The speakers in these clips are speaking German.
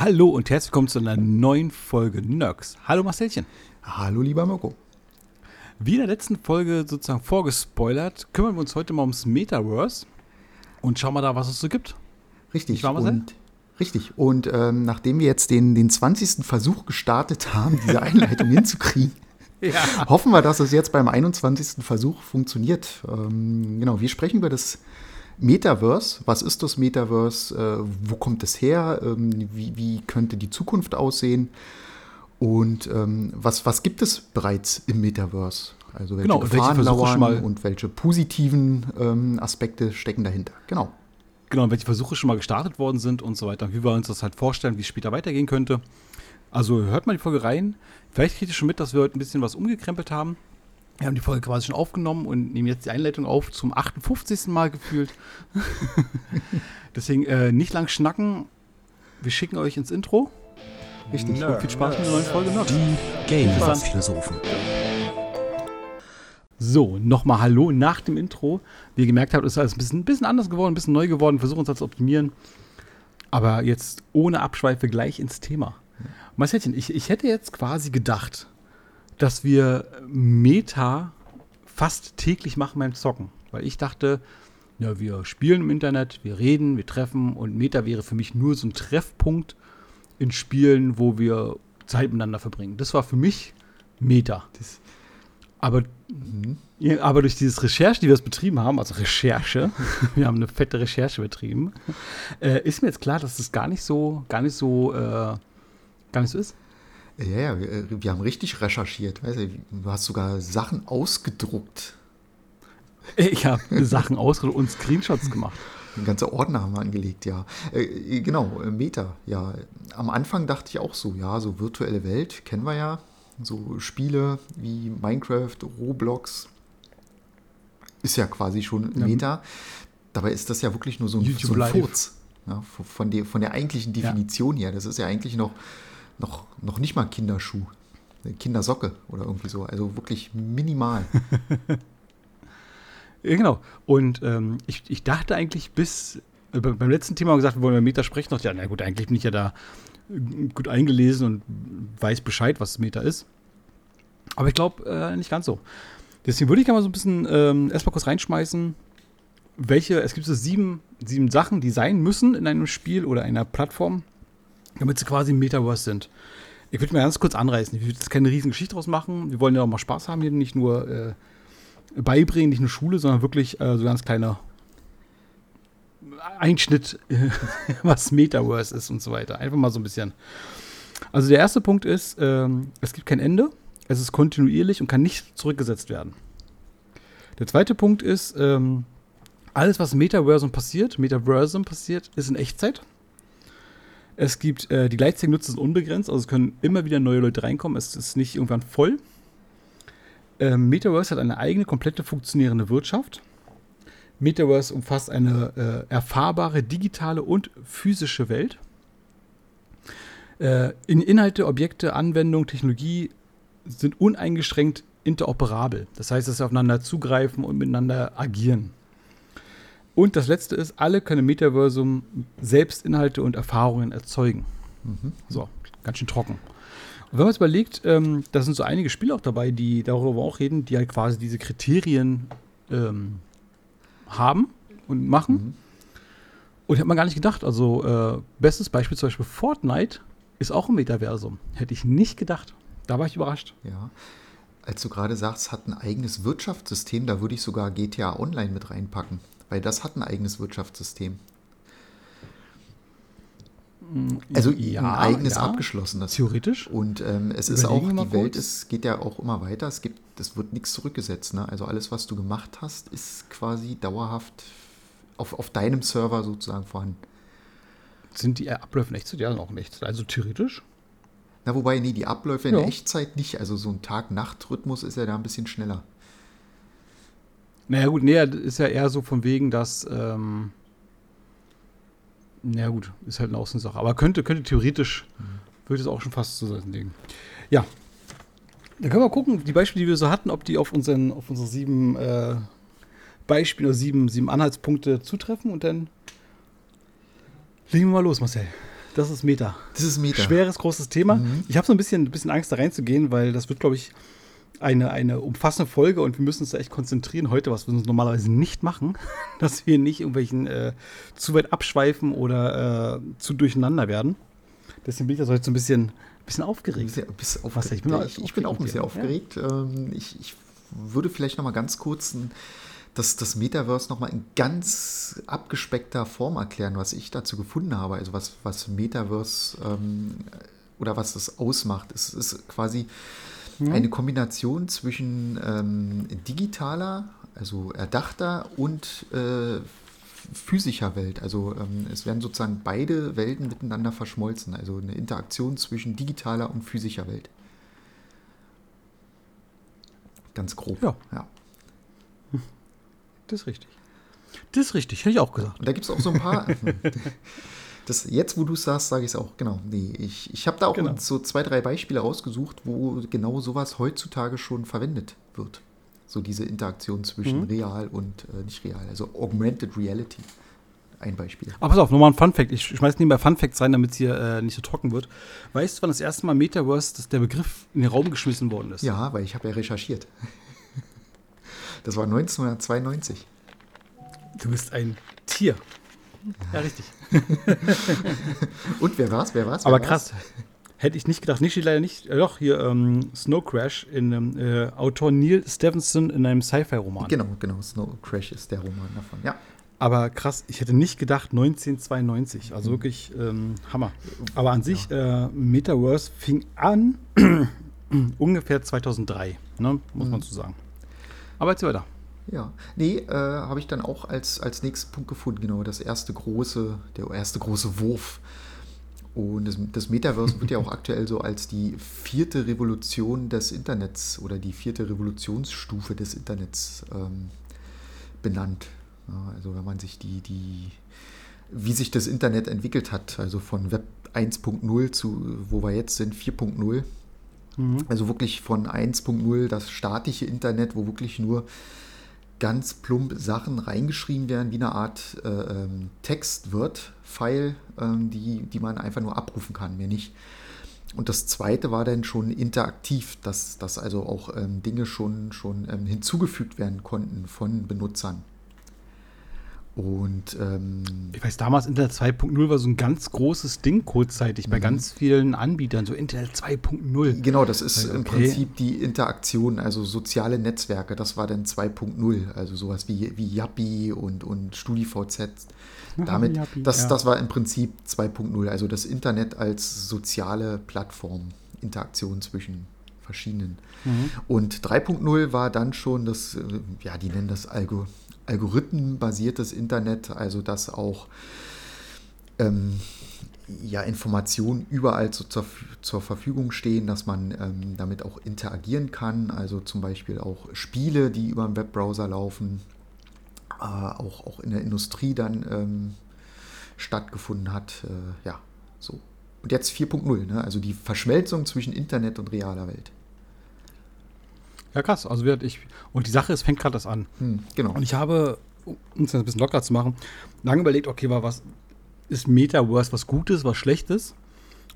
Hallo und herzlich willkommen zu einer neuen Folge Nerds. Hallo Marcelchen. Hallo lieber Mirko. Wie in der letzten Folge sozusagen vorgespoilert, kümmern wir uns heute mal ums Metaverse und schauen mal da, was es so gibt. Richtig. Und, richtig. Und ähm, nachdem wir jetzt den, den 20. Versuch gestartet haben, diese Einleitung hinzukriegen, ja. hoffen wir, dass es jetzt beim 21. Versuch funktioniert. Ähm, genau, wir sprechen über das Metaverse, was ist das Metaverse? Äh, wo kommt es her? Ähm, wie, wie, könnte die Zukunft aussehen? Und ähm, was, was gibt es bereits im Metaverse? Also welche genau, Gefahren welche lauern und welche positiven ähm, Aspekte stecken dahinter? Genau. Genau, welche Versuche schon mal gestartet worden sind und so weiter. Wie wir uns das halt vorstellen, wie es später weitergehen könnte. Also hört mal die Folge rein. Vielleicht kriegt ihr schon mit, dass wir heute ein bisschen was umgekrempelt haben. Wir haben die Folge quasi schon aufgenommen und nehmen jetzt die Einleitung auf zum 58. Mal gefühlt. Deswegen äh, nicht lang schnacken. Wir schicken euch ins Intro. Richtig. Nerd, viel Spaß mit der neuen Folge Nerd. Die Game-Philosophen. So, nochmal Hallo nach dem Intro. Wie ihr gemerkt habt, ist alles ein bisschen, ein bisschen anders geworden, ein bisschen neu geworden. Versuchen uns das zu optimieren. Aber jetzt ohne Abschweife gleich ins Thema. Marcelchen, ich, ich hätte jetzt quasi gedacht, dass wir Meta fast täglich machen beim Zocken. Weil ich dachte, ja, wir spielen im Internet, wir reden, wir treffen und Meta wäre für mich nur so ein Treffpunkt in Spielen, wo wir Zeit miteinander verbringen. Das war für mich Meta. Das, aber, mhm. ja, aber durch dieses Recherche, die wir es betrieben haben, also Recherche, wir haben eine fette Recherche betrieben, äh, ist mir jetzt klar, dass das gar nicht so, gar nicht so, äh, gar nicht so ist. Ja, ja, wir, wir haben richtig recherchiert. Weißt du, du hast sogar Sachen ausgedruckt. Ich habe Sachen ausgedruckt und Screenshots gemacht. Ein ganzer Ordner haben wir angelegt, ja. Äh, genau, äh, Meta, ja. Am Anfang dachte ich auch so, ja, so virtuelle Welt kennen wir ja. So Spiele wie Minecraft, Roblox ist ja quasi schon Meta. Ja. Dabei ist das ja wirklich nur so ein, so ein Furz. Ja, von, der, von der eigentlichen Definition ja. her. Das ist ja eigentlich noch noch, noch nicht mal Kinderschuh. Kindersocke oder irgendwie so. Also wirklich minimal. ja, genau. Und ähm, ich, ich dachte eigentlich bis äh, beim letzten Thema gesagt, wir wollen über Meta sprechen, noch, ja, na gut, eigentlich bin ich ja da äh, gut eingelesen und weiß Bescheid, was Meta ist. Aber ich glaube äh, nicht ganz so. Deswegen würde ich mal so ein bisschen ähm, erstmal kurz reinschmeißen, welche, es gibt so sieben, sieben Sachen, die sein müssen in einem Spiel oder einer Plattform, damit sie quasi Metaverse sind. Ich würde mal ganz kurz anreißen. Ich würde jetzt keine riesen Geschichte draus machen. Wir wollen ja auch mal Spaß haben hier, nicht nur äh, beibringen, nicht nur Schule, sondern wirklich äh, so ganz kleiner Einschnitt, was Metaverse ist und so weiter. Einfach mal so ein bisschen. Also der erste Punkt ist, ähm, es gibt kein Ende, es ist kontinuierlich und kann nicht zurückgesetzt werden. Der zweite Punkt ist, ähm, alles, was Metaversum passiert, Metaversum passiert, ist in Echtzeit. Es gibt, äh, die gleichzeitigen Nutzer sind unbegrenzt, also es können immer wieder neue Leute reinkommen, es ist nicht irgendwann voll. Ähm, Metaverse hat eine eigene, komplette funktionierende Wirtschaft. Metaverse umfasst eine äh, erfahrbare digitale und physische Welt. Äh, in Inhalte, Objekte, Anwendungen, Technologie sind uneingeschränkt interoperabel. Das heißt, dass sie aufeinander zugreifen und miteinander agieren. Und das letzte ist, alle können im Metaversum selbst Inhalte und Erfahrungen erzeugen. Mhm. So, ganz schön trocken. Und wenn man jetzt überlegt, ähm, da sind so einige Spiele auch dabei, die darüber auch reden, die halt quasi diese Kriterien ähm, haben und machen. Mhm. Und hat man gar nicht gedacht. Also, äh, bestes Beispiel zum Beispiel Fortnite ist auch im Metaversum. Hätte ich nicht gedacht. Da war ich überrascht. Ja. Als du gerade sagst, hat ein eigenes Wirtschaftssystem, da würde ich sogar GTA Online mit reinpacken weil das hat ein eigenes Wirtschaftssystem. Mm, also ja, ein eigenes ja, abgeschlossenes. Theoretisch. Und ähm, es ist auch, die Welt es geht ja auch immer weiter. Es gibt, es wird nichts zurückgesetzt. Ne? Also alles, was du gemacht hast, ist quasi dauerhaft auf, auf deinem Server sozusagen vorhanden. Sind die Abläufe in Echtzeit? Ja, noch nicht. Also theoretisch. Na, wobei, nee, die Abläufe in ja. Echtzeit nicht. Also so ein Tag-Nacht-Rhythmus ist ja da ein bisschen schneller. Naja, gut, nee, ist ja eher so von wegen, dass. Ähm, naja, gut, ist halt eine Außensache. Aber könnte, könnte theoretisch, mhm. würde es auch schon fast so sein Ding. Ja. Dann können wir gucken, die Beispiele, die wir so hatten, ob die auf, unseren, auf unsere sieben äh, Beispiele oder sieben, sieben Anhaltspunkte zutreffen und dann legen wir mal los, Marcel. Das ist Meta. Das ist Meta. Schweres, großes Thema. Mhm. Ich habe so ein bisschen, ein bisschen Angst, da reinzugehen, weil das wird, glaube ich, eine, eine umfassende Folge und wir müssen uns da echt konzentrieren heute, was wir uns normalerweise nicht machen, dass wir nicht irgendwelchen äh, zu weit abschweifen oder äh, zu durcheinander werden. Deswegen bin ich das heute so ein bisschen, bisschen aufgeregt. Bisschen, bisschen aufgeregt. Ich, bin, ich, ich bin auch ein bisschen aufgeregt. Ja. Ähm, ich, ich würde vielleicht noch mal ganz kurz ein, das, das Metaverse noch mal in ganz abgespeckter Form erklären, was ich dazu gefunden habe. Also was, was Metaverse ähm, oder was das ausmacht. Es ist quasi mhm. eine Kombination zwischen ähm, digitaler, also erdachter und äh, physischer Welt. Also ähm, es werden sozusagen beide Welten miteinander verschmolzen. Also eine Interaktion zwischen digitaler und physischer Welt. Ganz grob. Ja. ja. Das ist richtig. Das ist richtig, hätte ich auch gesagt. Und da gibt es auch so ein paar. das, jetzt, wo du es sagst, sage ich es auch. Genau. Nee, ich, ich habe da auch genau. so zwei, drei Beispiele rausgesucht, wo genau sowas heutzutage schon verwendet wird. So diese Interaktion zwischen mhm. real und äh, nicht real. Also Augmented Reality. Ein Beispiel. Aber pass auf, nochmal ein Fun-Fact. Ich schmeiß nebenbei Fun-Facts rein, damit es hier äh, nicht so trocken wird. Weißt du, wann das erste Mal Metaverse, dass der Begriff in den Raum geschmissen worden ist? Ja, weil ich habe ja recherchiert. Das war 1992. Du bist ein Tier. Ja, richtig. Und wer war's? Wer war's? Wer Aber krass. Hätte ich nicht gedacht. Nicht steht leider nicht. Äh, doch, hier ähm, Snow Crash in ähm, äh, Autor Neil Stephenson in einem Sci-Fi-Roman. Genau, genau. Snow Crash ist der Roman davon, ja. Aber krass, ich hätte nicht gedacht 1992. Also mhm. wirklich ähm, Hammer. Aber an sich, ja. äh, Metaverse fing an ungefähr 2003, ne? muss mhm. man so sagen. Aber jetzt weiter. Ja, nee, äh, habe ich dann auch als, als nächsten Punkt gefunden, genau, das erste große, der erste große Wurf. Und das, das Metaverse wird ja auch aktuell so als die vierte Revolution des Internets oder die vierte Revolutionsstufe des Internets ähm, benannt. Ja, also wenn man sich die, die, wie sich das Internet entwickelt hat, also von Web 1.0 zu, wo wir jetzt sind, 4.0, Mhm. Also wirklich von 1.0 das statische Internet, wo wirklich nur ganz plump Sachen reingeschrieben werden, wie eine Art äh, ähm, Textwort-File, ähm, die, die man einfach nur abrufen kann, mehr nicht. Und das zweite war dann schon interaktiv, dass, dass also auch ähm, Dinge schon, schon ähm, hinzugefügt werden konnten von Benutzern. Und ähm, ich weiß, damals Internet 2.0 war so ein ganz großes Ding kurzzeitig bei mhm. ganz vielen Anbietern, so Internet 2.0. Genau, das ist okay. im Prinzip die Interaktion, also soziale Netzwerke, das war dann 2.0, also sowas wie, wie Yappi und, und StudiVZ. Damit, Yappi, das, ja. das war im Prinzip 2.0, also das Internet als soziale Plattform, Interaktion zwischen verschiedenen. Mhm. Und 3.0 war dann schon das, äh, ja, die nennen das Algo, algorithmenbasiertes Internet, also dass auch ähm, ja, Informationen überall zu, zur, zur, Verfügung stehen, dass man ähm, damit auch interagieren kann, also zum Beispiel auch Spiele, die über einen Webbrowser laufen, äh, auch, auch in der Industrie dann ähm, stattgefunden hat. Äh, ja, so. Und jetzt 4.0, ne? also die Verschmelzung zwischen Internet und realer Welt. Ja, krass. Also ich, und die Sache ist, fängt gerade das an. Hm, genau. Und ich habe, um es ein bisschen locker zu machen, lange überlegt, okay, was ist Metaverse was Gutes, was Schlechtes?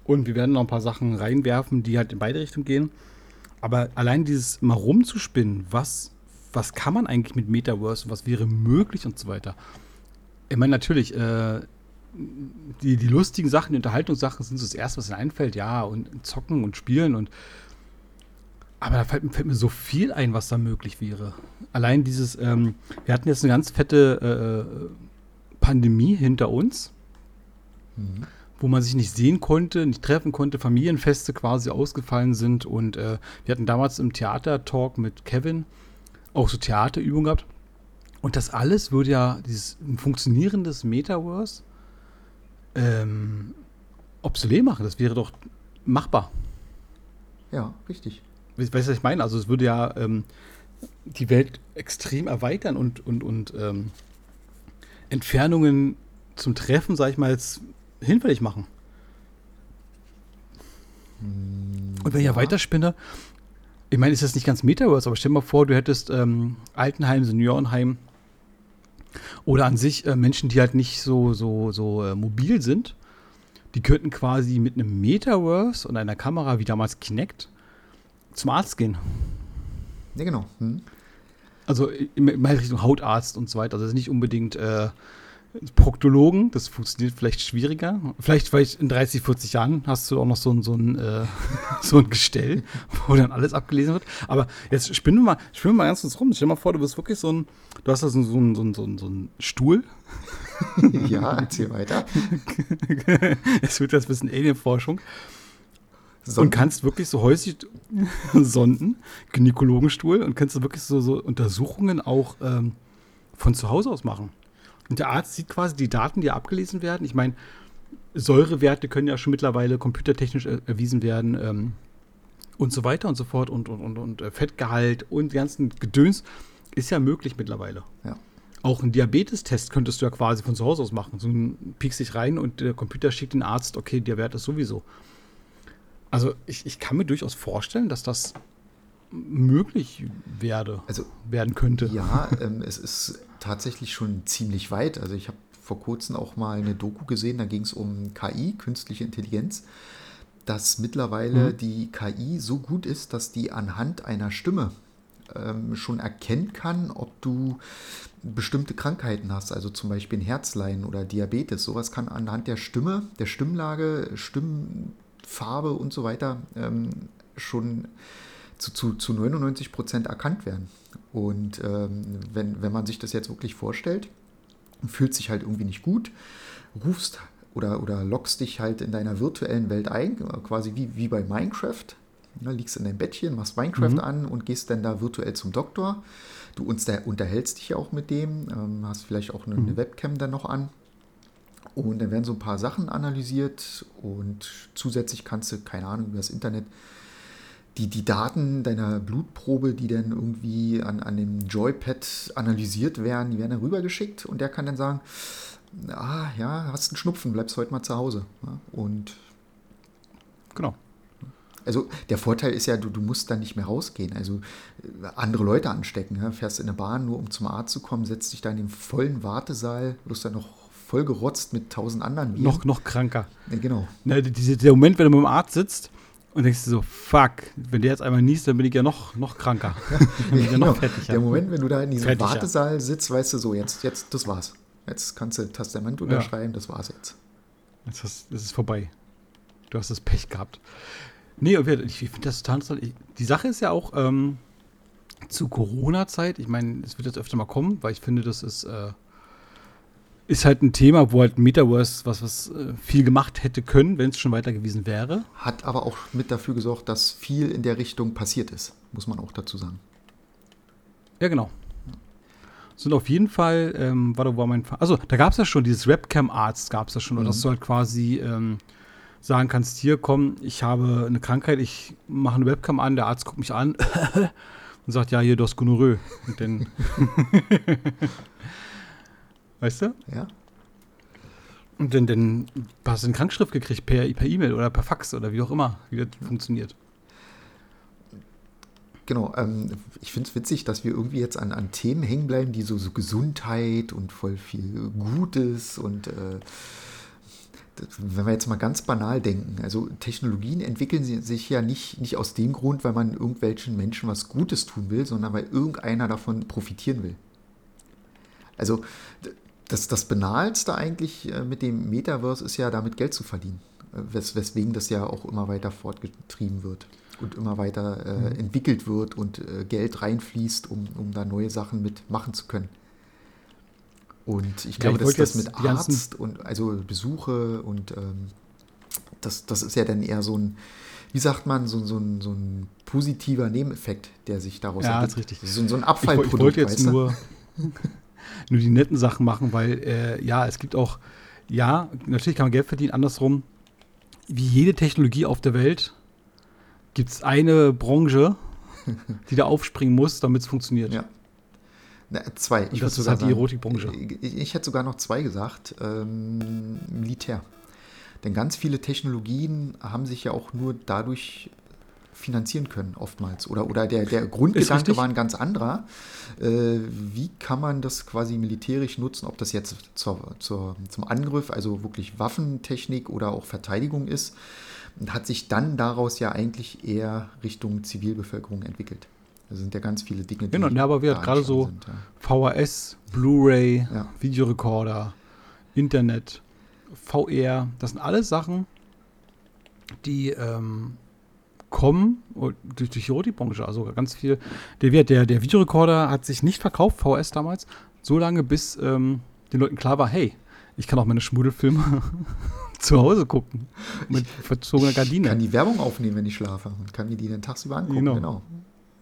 Und wir werden noch ein paar Sachen reinwerfen, die halt in beide Richtungen gehen. Aber allein dieses mal rumzuspinnen, was, was kann man eigentlich mit Metaverse und was wäre möglich und so weiter. Ich meine, natürlich, äh, die, die lustigen Sachen, die Unterhaltungssachen sind so das Erste, was mir einfällt. Ja, und zocken und spielen und aber da fällt, fällt, mir so viel ein, was da möglich wäre. Allein dieses, ähm, wir hatten jetzt eine ganz fette äh, Pandemie hinter uns, mhm. wo man sich nicht sehen konnte, nicht treffen konnte, Familienfeste quasi ausgefallen sind. Und äh, wir hatten damals im Theater-Talk mit Kevin auch so Theaterübungen gehabt. Und das alles würde ja dieses ein funktionierendes Metaverse ähm, obsolet machen. Das wäre doch machbar. Ja, richtig. Weißt du, was ich meine? Also es würde ja ähm, die Welt extrem erweitern und, und, und ähm, Entfernungen zum Treffen, sag ich mal, jetzt hinfällig machen. Und wenn ich ja weiterspinne, ich meine, ist das nicht ganz Metaverse, aber stell dir mal vor, du hättest ähm, Altenheim, Seniorenheim oder an sich äh, Menschen, die halt nicht so, so, so äh, mobil sind, die könnten quasi mit einem Metaverse und einer Kamera, wie damals Kinect, zum Arzt gehen. Ja, genau. Hm. Also in Richtung Hautarzt und so weiter. Also nicht unbedingt äh, Proktologen, das funktioniert vielleicht schwieriger. Vielleicht, vielleicht in 30, 40 Jahren hast du auch noch so ein, so ein, äh, so ein Gestell, wo dann alles abgelesen wird. Aber jetzt spinnen wir mal, spinnen wir mal ganz kurz rum. Stell dir mal vor, du bist wirklich so ein, du hast da so, so, so, so, ein, so einen Stuhl. ja, erzähl weiter. es wird jetzt ein bisschen Alien-Forschung. Und kannst wirklich so häuslich Sonden, Gynäkologenstuhl und kannst du wirklich so, so Untersuchungen auch ähm, von zu Hause aus machen. Und der Arzt sieht quasi die Daten, die abgelesen werden. Ich meine, Säurewerte können ja schon mittlerweile computertechnisch er erwiesen werden ähm, und so weiter und so fort. Und, und, und, und äh, Fettgehalt und die ganzen Gedöns ist ja möglich mittlerweile. Ja. Auch einen Diabetestest könntest du ja quasi von zu Hause aus machen. So ein piekst dich rein und der Computer schickt den Arzt, okay, der Wert ist sowieso. Also ich, ich kann mir durchaus vorstellen, dass das möglich werde, also, werden könnte. Ja, ähm, es ist tatsächlich schon ziemlich weit. Also ich habe vor kurzem auch mal eine Doku gesehen, da ging es um KI, künstliche Intelligenz, dass mittlerweile mhm. die KI so gut ist, dass die anhand einer Stimme ähm, schon erkennen kann, ob du bestimmte Krankheiten hast, also zum Beispiel ein Herzleiden oder Diabetes. Sowas kann anhand der Stimme, der Stimmlage, Stimmfarbe und so weiter ähm, schon zu, zu, zu 99 Prozent erkannt werden. Und ähm, wenn, wenn man sich das jetzt wirklich vorstellt, fühlt sich halt irgendwie nicht gut, rufst oder, oder lockst dich halt in deiner virtuellen Welt ein, quasi wie, wie bei Minecraft. Ja, liegst in deinem Bettchen, machst Minecraft mhm. an und gehst dann da virtuell zum Doktor. Du unterhältst dich ja auch mit dem, ähm, hast vielleicht auch eine, mhm. eine Webcam dann noch an. Und dann werden so ein paar Sachen analysiert und zusätzlich kannst du, keine Ahnung, über das Internet die, die Daten deiner Blutprobe, die dann irgendwie an, an dem Joypad analysiert werden, die werden dann rübergeschickt und der kann dann sagen, ah ja, hast einen Schnupfen, bleibst heute mal zu Hause. Und genau. Also der Vorteil ist ja, du, du musst dann nicht mehr rausgehen. Also äh, andere Leute anstecken. Ja? Fährst in eine Bahn, nur um zum Arzt zu kommen, setzt dich da in den vollen Wartesaal, wirst dann noch voll gerotzt mit tausend anderen Viren. Noch, noch kranker. Ja, genau. Na, diese, der Moment, wenn du mit dem Arzt sitzt und denkst du so, fuck, wenn der jetzt einmal niest, dann bin ich ja noch, noch kranker. ja, ja genau. Der Moment, wenn du da in diesem Fertig, Wartesaal sitzt, weißt du so, jetzt, jetzt, das war's. Jetzt kannst du Testament unterschreiben, das war's jetzt. Jetzt ist, es vorbei. Du hast das Pech gehabt. Nee, ich, ich finde das total interessant. Die Sache ist ja auch ähm, zu Corona-Zeit, ich meine, es wird jetzt öfter mal kommen, weil ich finde, das ist äh, ist halt ein Thema, wo halt Metaverse was, was äh, viel gemacht hätte können, wenn es schon weiter gewesen wäre. Hat aber auch mit dafür gesorgt, dass viel in der Richtung passiert ist, muss man auch dazu sagen. Ja, genau. Sind auf jeden Fall, ähm, warte, war mein, also da gab es ja schon, dieses Webcam-Arzt gab es ja schon, mhm. dass du halt quasi ähm, sagen kannst, hier komm, ich habe eine Krankheit, ich mache eine Webcam an, der Arzt guckt mich an und sagt, ja, hier, du hast Gonorrhoe. Und dann Weißt du? Ja. Und dann, dann hast du eine Krankschrift gekriegt per E-Mail oder per Fax oder wie auch immer, wie das funktioniert. Genau, ähm, ich finde es witzig, dass wir irgendwie jetzt an, an Themen hängen bleiben, die so, so Gesundheit und voll viel Gutes und äh, wenn wir jetzt mal ganz banal denken, also Technologien entwickeln sich ja nicht, nicht aus dem Grund, weil man irgendwelchen Menschen was Gutes tun will, sondern weil irgendeiner davon profitieren will. Also das, das Banalste eigentlich äh, mit dem Metaverse ist ja, damit Geld zu verdienen. Äh, wes, weswegen das ja auch immer weiter fortgetrieben wird und immer weiter äh, mhm. entwickelt wird und äh, Geld reinfließt, um, um da neue Sachen mitmachen zu können. Und ich glaube, ja, dass das mit Arzt und also Besuche und ähm, das, das ist ja dann eher so ein, wie sagt man, so, so, ein, so ein positiver Nebeneffekt, der sich daraus ja, ergibt. Ja, ist richtig. So, so ein Abfallprodukt. Ich, ich wollte jetzt nur nur die netten Sachen machen, weil äh, ja, es gibt auch, ja, natürlich kann man Geld verdienen, andersrum, wie jede Technologie auf der Welt gibt es eine Branche, die da aufspringen muss, damit es funktioniert. Ja. Na, zwei. Ich das ist halt die Erotikbranche. Ich, ich, hätte sogar noch zwei gesagt. Ähm, Militär. Denn ganz viele Technologien haben sich ja auch nur dadurch finanzieren können, oftmals. Oder, oder der, der Grundgedanke war ein ganz anderer. Äh, wie kann man das quasi militärisch nutzen, ob das jetzt zur, zur, zum Angriff, also wirklich Waffentechnik oder auch Verteidigung ist, und hat sich dann daraus ja eigentlich eher Richtung Zivilbevölkerung entwickelt. Da sind ja ganz viele Dinge, die. Genau, ja, aber wir gerade so sind, ja. VHS, Blu-ray, ja. Videorekorder, Internet, VR, das sind alles Sachen, die ähm, kommen durch, durch die Roti-Branche. Also ganz viel. Der, der, der Videorekorder hat sich nicht verkauft, VHS damals, so lange, bis ähm, den Leuten klar war, hey, ich kann auch meine Schmuddelfilme zu Hause gucken. Mit verzogener Gardine. Ich kann die Werbung aufnehmen, wenn ich schlafe. Und kann mir die dann tagsüber angucken. Genau. genau.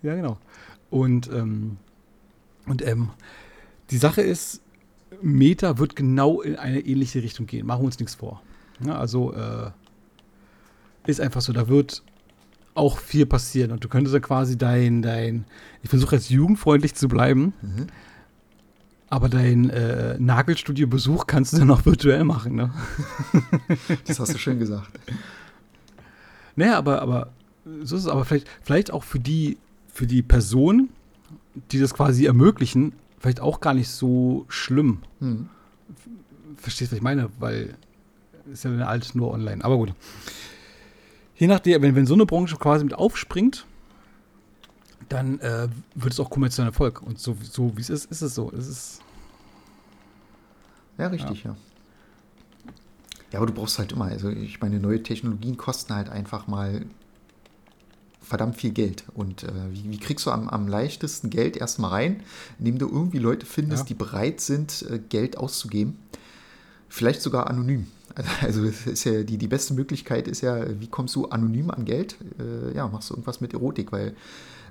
Ja, genau. Und, ähm, und ähm, die Sache ist, Meta wird genau in eine ähnliche Richtung gehen. Machen wir uns nichts vor. Ja, also äh, ist einfach so, da wird auch viel passieren. Und du könntest ja quasi dein, dein, ich versuche jetzt jugendfreundlich zu bleiben, mhm. aber dein äh, Nagelstudio-Besuch kannst du dann auch virtuell machen, ne? das hast du schön gesagt. Naja, aber, aber so ist es aber vielleicht, vielleicht auch für die, für die Person, die das quasi ermöglichen, vielleicht auch gar nicht so schlimm. Mhm. Verstehst du, was ich meine? Weil ist ja eine alles nur online. Aber gut je nachdem, wenn, wenn so eine Branche quasi mit aufspringt, dann äh, wird es auch kommerziellen Erfolg. Und so, so wie es ist, ist es so. Es ist. Ja, richtig, ja. ja. Ja, aber du brauchst halt immer, also ich meine, neue Technologien kosten halt einfach mal verdammt viel Geld. Und äh, wie, wie, kriegst du am, am leichtesten Geld erstmal rein, indem du irgendwie Leute findest, ja. die bereit sind, äh, Geld auszugeben? Vielleicht sogar anonym. Also ist ja die, die beste Möglichkeit ist ja, wie kommst du anonym an Geld? Äh, ja, machst du irgendwas mit Erotik, weil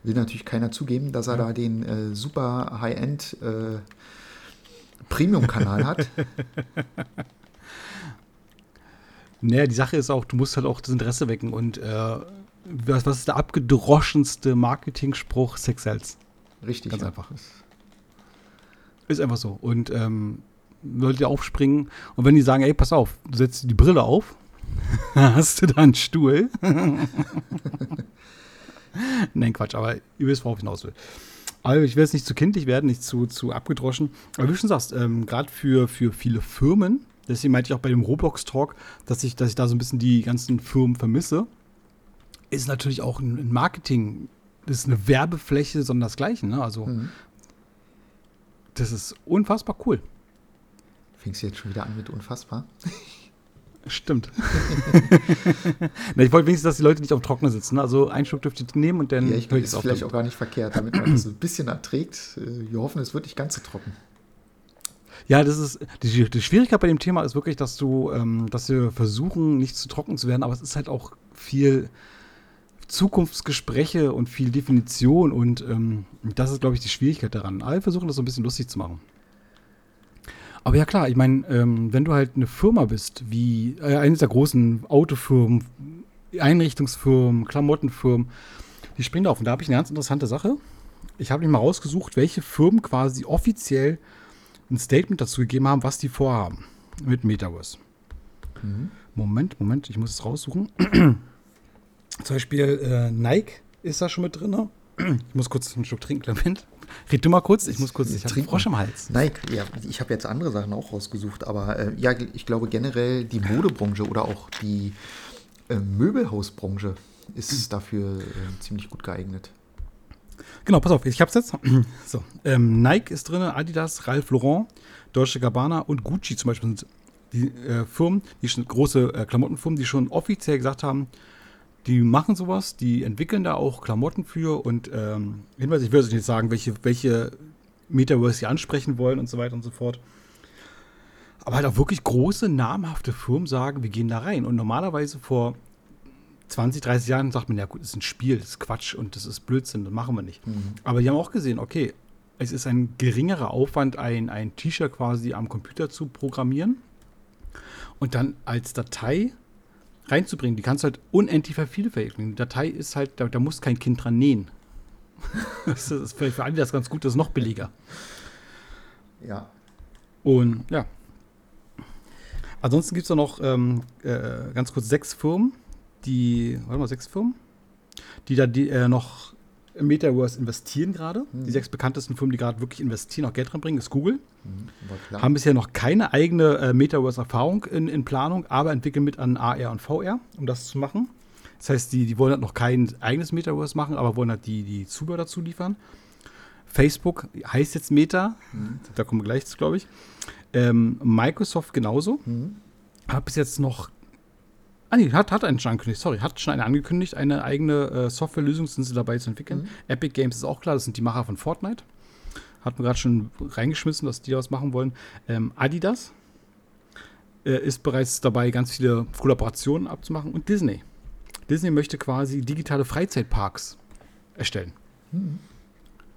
will natürlich keiner zugeben, dass er ja. da den äh, super High-End äh, Premium-Kanal hat. Naja, die Sache ist auch, du musst halt auch das Interesse wecken und äh, was, was ist der abgedroschenste Marketing-Spruch? Sex sells. Richtig. Ganz ja. einfach. Ist einfach so. Und ähm, Leute aufspringen und wenn die sagen, ey, pass auf, du setzt die Brille auf, hast du da einen Stuhl. Nein, Quatsch, aber ihr wisst, worauf ich hinaus will. Aber ich will jetzt nicht zu kindlich werden, nicht zu, zu abgedroschen. Aber wie du schon sagst, ähm, gerade für, für viele Firmen, deswegen meinte ich auch bei dem Roblox-Talk, dass ich, dass ich da so ein bisschen die ganzen Firmen vermisse, ist natürlich auch ein Marketing, das ist eine Werbefläche, sondern das Gleiche. Ne? Also, mhm. das ist unfassbar cool. Fängst du jetzt schon wieder an mit unfassbar? Stimmt. Na, ich wollte wenigstens, dass die Leute nicht auf dem Trockner sitzen. Also einen Schluck dürft ihr nehmen und dann. Ja, ich glaube, das ist vielleicht auch gar nicht verkehrt, damit man das ein bisschen erträgt. Äh, wir hoffen, es wird nicht ganz so trocken. Ja, das ist die, die Schwierigkeit bei dem Thema ist wirklich, dass du, ähm, dass wir versuchen, nicht zu trocken zu werden, aber es ist halt auch viel Zukunftsgespräche und viel Definition und ähm, das ist, glaube ich, die Schwierigkeit daran. Alle versuchen das so ein bisschen lustig zu machen. Aber ja klar, ich meine, ähm, wenn du halt eine Firma bist, wie äh, eines der großen Autofirmen, Einrichtungsfirmen, Klamottenfirmen, die springen da auf. Und da habe ich eine ganz interessante Sache. Ich habe mich mal rausgesucht, welche Firmen quasi offiziell ein Statement dazu gegeben haben, was die vorhaben mit Metaverse. Mhm. Moment, Moment, ich muss es raussuchen. Zum Beispiel äh, Nike ist da schon mit drin. Ne? Ich muss kurz einen Schluck trinken, Clement. Red du mal kurz, ich muss kurz, ich habe Frosch im Hals. Nein, ja, ich habe jetzt andere Sachen auch rausgesucht, aber äh, ja, ich glaube generell die Modebranche oder auch die äh, Möbelhausbranche ist mhm. dafür äh, ziemlich gut geeignet. Genau, pass auf, ich hab's jetzt. So, ähm, Nike ist drin, Adidas, Ralph Lauren, Deutsche Gabbana und Gucci zum Beispiel sind die äh, Firmen, die schon große äh, Klamottenfirmen, die schon offiziell gesagt haben, die machen sowas, die entwickeln da auch Klamotten für und ähm, Hinweis, ich würde nicht sagen, welche, welche Metaverse sie ansprechen wollen und so weiter und so fort. Aber halt auch wirklich große, namhafte Firmen sagen, wir gehen da rein. Und normalerweise vor 20, 30 Jahren sagt man, ja gut, das ist ein Spiel, das ist Quatsch und das ist Blödsinn, das machen wir nicht. Mhm. Aber die haben auch gesehen, okay, es ist ein geringerer Aufwand, ein, ein T-Shirt quasi am Computer zu programmieren und dann als Datei reinzubringen. Die kannst du halt unendlich vervielfältigen. Die Datei ist halt, da, da muss kein Kind dran nähen. das ist vielleicht für alle das ganz gut, das ist noch billiger. Ja. Und ja. Ansonsten gibt es noch ähm, äh, ganz kurz sechs Firmen, die, warte mal, sechs Firmen? die da die, äh, noch Metaverse investieren gerade. Mhm. Die sechs bekanntesten Firmen, die gerade wirklich investieren, auch Geld reinbringen, ist Google. Mhm, haben bisher noch keine eigene äh, Metaverse-Erfahrung in, in, Planung, aber entwickeln mit an AR und VR, um das zu machen. Das heißt, die, die wollen halt noch kein eigenes Metaverse machen, aber wollen halt die, die Zubehör dazu liefern. Facebook heißt jetzt Meta, mhm. da kommen wir gleich zu, glaube ich. Ähm, Microsoft genauso. Mhm. Hat bis jetzt noch Ah, nee, hat, hat einen schon angekündigt, sorry, hat schon eine angekündigt, eine eigene äh, Softwarelösung sind sie dabei zu entwickeln. Mhm. Epic Games ist auch klar, das sind die Macher von Fortnite. Hat man gerade schon reingeschmissen, dass die was machen wollen. Ähm, Adidas äh, ist bereits dabei, ganz viele Kollaborationen abzumachen. Und Disney. Disney möchte quasi digitale Freizeitparks erstellen. Mhm.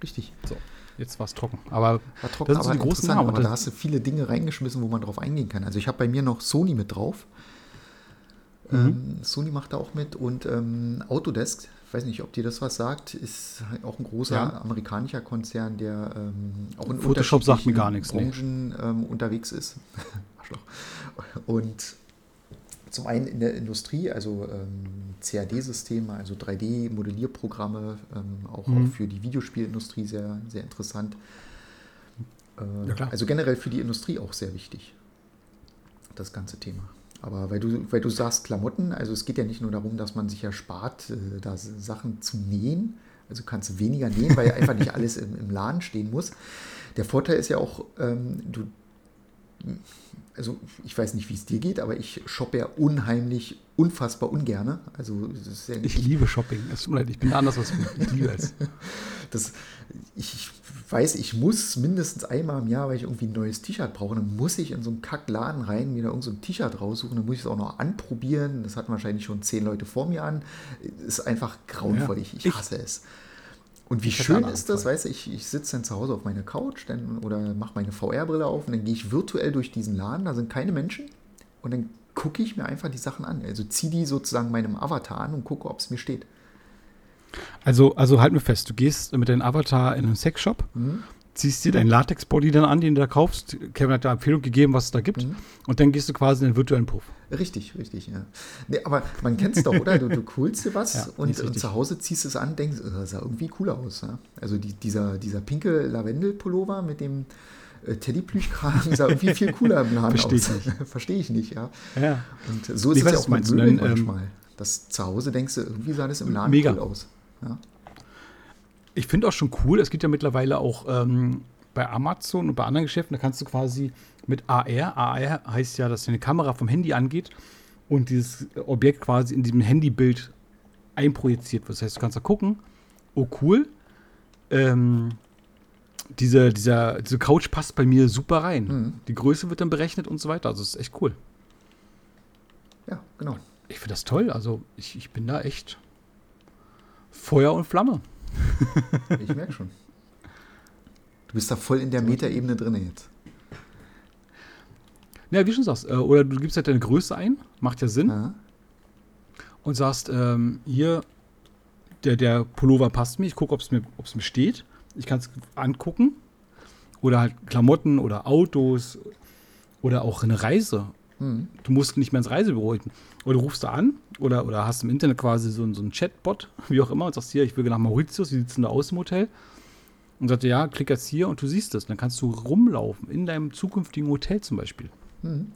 Richtig. So. Jetzt war es trocken. Aber war trocken, das sind aber die großen Namen. Aber da hast du viele Dinge reingeschmissen, wo man drauf eingehen kann. Also ich habe bei mir noch Sony mit drauf. Mhm. Ähm, Sony macht da auch mit und ähm, Autodesk, ich weiß nicht, ob dir das was sagt, ist auch ein großer ja. amerikanischer Konzern, der ähm, auch in Photoshop sagt mir gar nichts, Branchen nee. ähm, unterwegs ist. und zum einen in der Industrie, also ähm, CAD-Systeme, also 3D-Modellierprogramme, ähm, auch, mhm. auch, für die Videospielindustrie sehr, sehr interessant. Äh, ja, also generell für die Industrie auch sehr wichtig, das ganze Thema. Aber weil du, weil du sagst Klamotten, also es geht ja nicht nur darum, dass man sich ja spart, äh, da Sachen zu nähen. Also kannst du weniger nähen, weil ja einfach nicht alles im, im Laden stehen muss. Der Vorteil ist ja auch, ähm, du, also ich weiß nicht, wie es dir geht, aber ich shoppe ja unheimlich, unfassbar ungerne. Also ja ich liebe Shopping. Es tut mir leid, ich bin anders was ich liebe es. Das, ich weiß, ich muss mindestens einmal im Jahr, weil ich irgendwie ein neues T-Shirt brauche, dann muss ich in so einen Kackladen rein, mir da irgend so ein T-Shirt raussuchen, dann muss ich es auch noch anprobieren. Das hatten wahrscheinlich schon zehn Leute vor mir an. Ist einfach grauenvoll. Ja, ich, ich hasse es. Und wie schön ist das, weißt du, ich, ich sitze dann zu Hause auf meiner Couch dann, oder mache meine VR-Brille auf und dann gehe ich virtuell durch diesen Laden, da sind keine Menschen und dann gucke ich mir einfach die Sachen an. Also ziehe die sozusagen meinem Avatar an und gucke, ob es mir steht. Also, also halt mir fest, du gehst mit deinem Avatar in einen Sexshop, mhm ziehst dir deinen Latex-Body dann an, den du da kaufst. Kevin hat da Empfehlung gegeben, was es da gibt. Mhm. Und dann gehst du quasi in den virtuellen Puff. Richtig, richtig, ja. Nee, aber man kennt es doch, oder? Du, du coolst dir was ja, und, und, zu Hause ziehst es an denkst, oh, das sah irgendwie cooler aus. Ja? Also die, dieser, dieser pinke Lavendel-Pullover mit dem äh, Teddyplüschkragen sah irgendwie viel cooler im Laden Verstehe aus. Ich nicht. Verstehe ich nicht, ja. ja. Und so ist ich es ja auch mit Möbeln manchmal. Ähm, das zu Hause denkst du, irgendwie sah das im Laden mega. cool aus. Ja. Ich finde auch schon cool, es gibt ja mittlerweile auch ähm, bei Amazon und bei anderen Geschäften, da kannst du quasi mit AR, AR heißt ja, dass eine Kamera vom Handy angeht und dieses Objekt quasi in diesem Handybild einprojiziert wird. Das heißt, du kannst da gucken, oh cool, ähm, diese, dieser, diese Couch passt bei mir super rein. Mhm. Die Größe wird dann berechnet und so weiter. Also es ist echt cool. Ja, genau. Ich finde das toll. Also ich, ich bin da echt Feuer und Flamme. Ich merke schon. Du bist da voll in der Metaebene drin jetzt. Ja, wie schon sagst. Äh, oder du gibst halt deine Größe ein, macht ja Sinn. Ja. Und sagst, ähm, hier, der, der Pullover passt mir, ich gucke, ob es mir, mir steht. Ich kann es angucken. Oder halt Klamotten oder Autos oder auch eine Reise. Du musst nicht mehr ins Reisebüro. Oder du rufst da an oder, oder hast im Internet quasi so, so einen Chatbot, wie auch immer, und sagst hier, ich will nach Mauritius, es denn da aus im Hotel? Und sagte, ja, klick jetzt hier und du siehst es. Dann kannst du rumlaufen in deinem zukünftigen Hotel zum Beispiel. Mhm.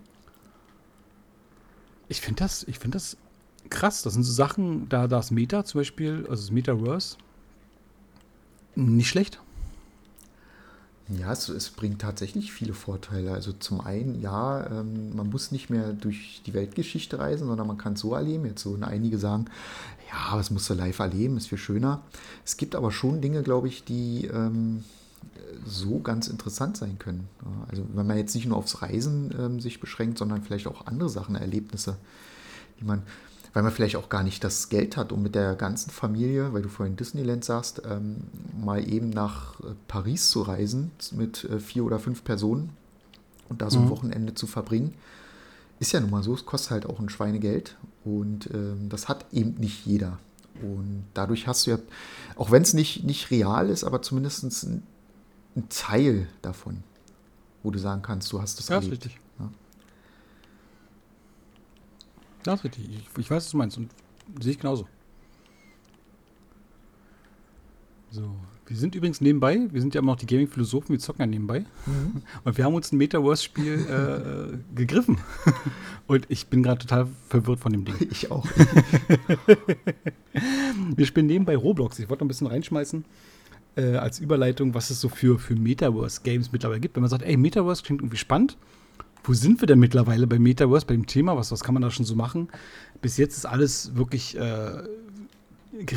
Ich finde das, ich finde das krass. Das sind so Sachen, da das Meta zum Beispiel, also das Metaverse, nicht schlecht. Ja, es, es, bringt tatsächlich viele Vorteile. Also zum einen, ja, ähm, man muss nicht mehr durch die Weltgeschichte reisen, sondern man kann es so erleben. Jetzt so einige sagen, ja, was musst du live erleben, ist viel schöner. Es gibt aber schon Dinge, glaube ich, die ähm, so ganz interessant sein können. Also wenn man jetzt nicht nur aufs Reisen ähm, sich beschränkt, sondern vielleicht auch andere Sachen, Erlebnisse, die man weil man vielleicht auch gar nicht das Geld hat, um mit der ganzen Familie, weil du vorhin Disneyland sagst, ähm, mal eben nach äh, Paris zu reisen mit äh, vier oder fünf Personen und da so ein mhm. Wochenende zu verbringen. Ist ja nun mal so, es kostet halt auch ein Schweinegeld und ähm, das hat eben nicht jeder. Und dadurch hast du ja, auch wenn es nicht, nicht real ist, aber zumindest ein, ein Teil davon, wo du sagen kannst, du hast das ja, erlebt. Ist richtig. Ist richtig. Ich, ich weiß, was du meinst und sehe ich genauso. So, wir sind übrigens nebenbei, wir sind ja immer noch die Gaming-Philosophen, wir zocken ja nebenbei. Mhm. Und wir haben uns ein Metaverse-Spiel äh, gegriffen. Und ich bin gerade total verwirrt von dem Ding. Ich auch. wir spielen nebenbei Roblox. Ich wollte noch ein bisschen reinschmeißen äh, als Überleitung, was es so für, für Metaverse-Games mittlerweile gibt. Wenn man sagt, ey, Metaverse klingt irgendwie spannend. Wo sind wir denn mittlerweile bei Metaverse, bei dem Thema? Was, was kann man da schon so machen? Bis jetzt ist alles wirklich äh,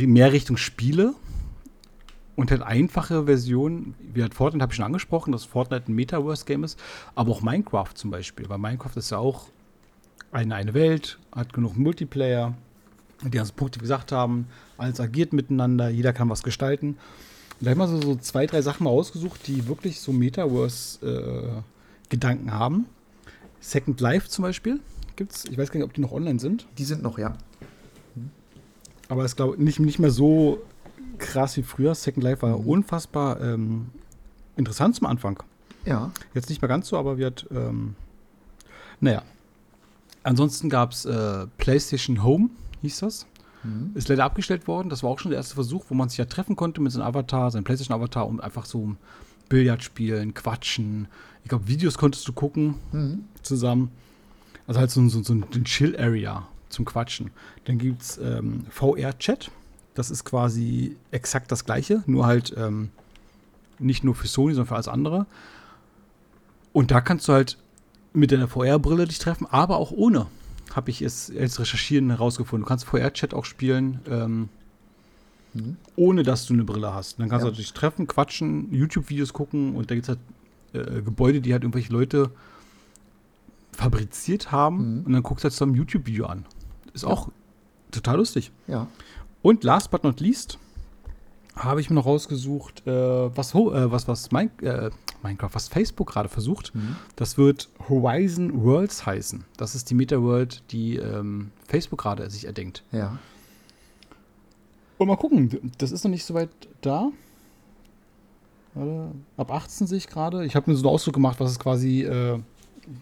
mehr Richtung Spiele und halt einfache Versionen, wie halt Fortnite habe ich schon angesprochen, dass Fortnite ein Metaverse-Game ist, aber auch Minecraft zum Beispiel, weil Minecraft ist ja auch eine, eine Welt, hat genug Multiplayer, die ganzen Punkte gesagt haben, alles agiert miteinander, jeder kann was gestalten. Da habe ich mal so, so, zwei, drei Sachen mal ausgesucht, die wirklich so Metaverse-Gedanken äh, haben. Second Life zum Beispiel gibt's. Ich weiß gar nicht, ob die noch online sind. Die sind noch, ja. Aber es glaube nicht, nicht mehr so krass wie früher. Second Life war mhm. unfassbar ähm, interessant zum Anfang. Ja. Jetzt nicht mehr ganz so, aber wird, ähm, naja. Ansonsten gab es äh, PlayStation Home, hieß das. Mhm. Ist leider abgestellt worden. Das war auch schon der erste Versuch, wo man sich ja treffen konnte mit seinem Avatar, seinem PlayStation-Avatar und einfach so Billard spielen, quatschen. Ich glaube, Videos konntest du gucken mhm. zusammen. Also halt so, so, so ein Chill-Area zum Quatschen. Dann gibt es ähm, VR-Chat. Das ist quasi exakt das gleiche, nur halt ähm, nicht nur für Sony, sondern für alles andere. Und da kannst du halt mit deiner VR-Brille dich treffen, aber auch ohne. Habe ich es als Recherchieren herausgefunden. Du kannst VR-Chat auch spielen, ähm, mhm. ohne dass du eine Brille hast. dann kannst ja. du dich treffen, quatschen, YouTube-Videos gucken und da gibt es halt äh, Gebäude, die halt irgendwelche Leute fabriziert haben mhm. und dann guckst du halt zusammen ein YouTube-Video an. Ist ja. auch total lustig. Ja. Und last but not least habe ich mir noch rausgesucht, äh, was, äh, was, was mein, äh, Minecraft, was Facebook gerade versucht. Mhm. Das wird Horizon Worlds heißen. Das ist die Meta-World, die ähm, Facebook gerade sich erdenkt. Ja. Und mal gucken, das ist noch nicht so weit da. Ab 18 sehe ich gerade. Ich habe mir so einen Ausdruck gemacht, was es quasi äh,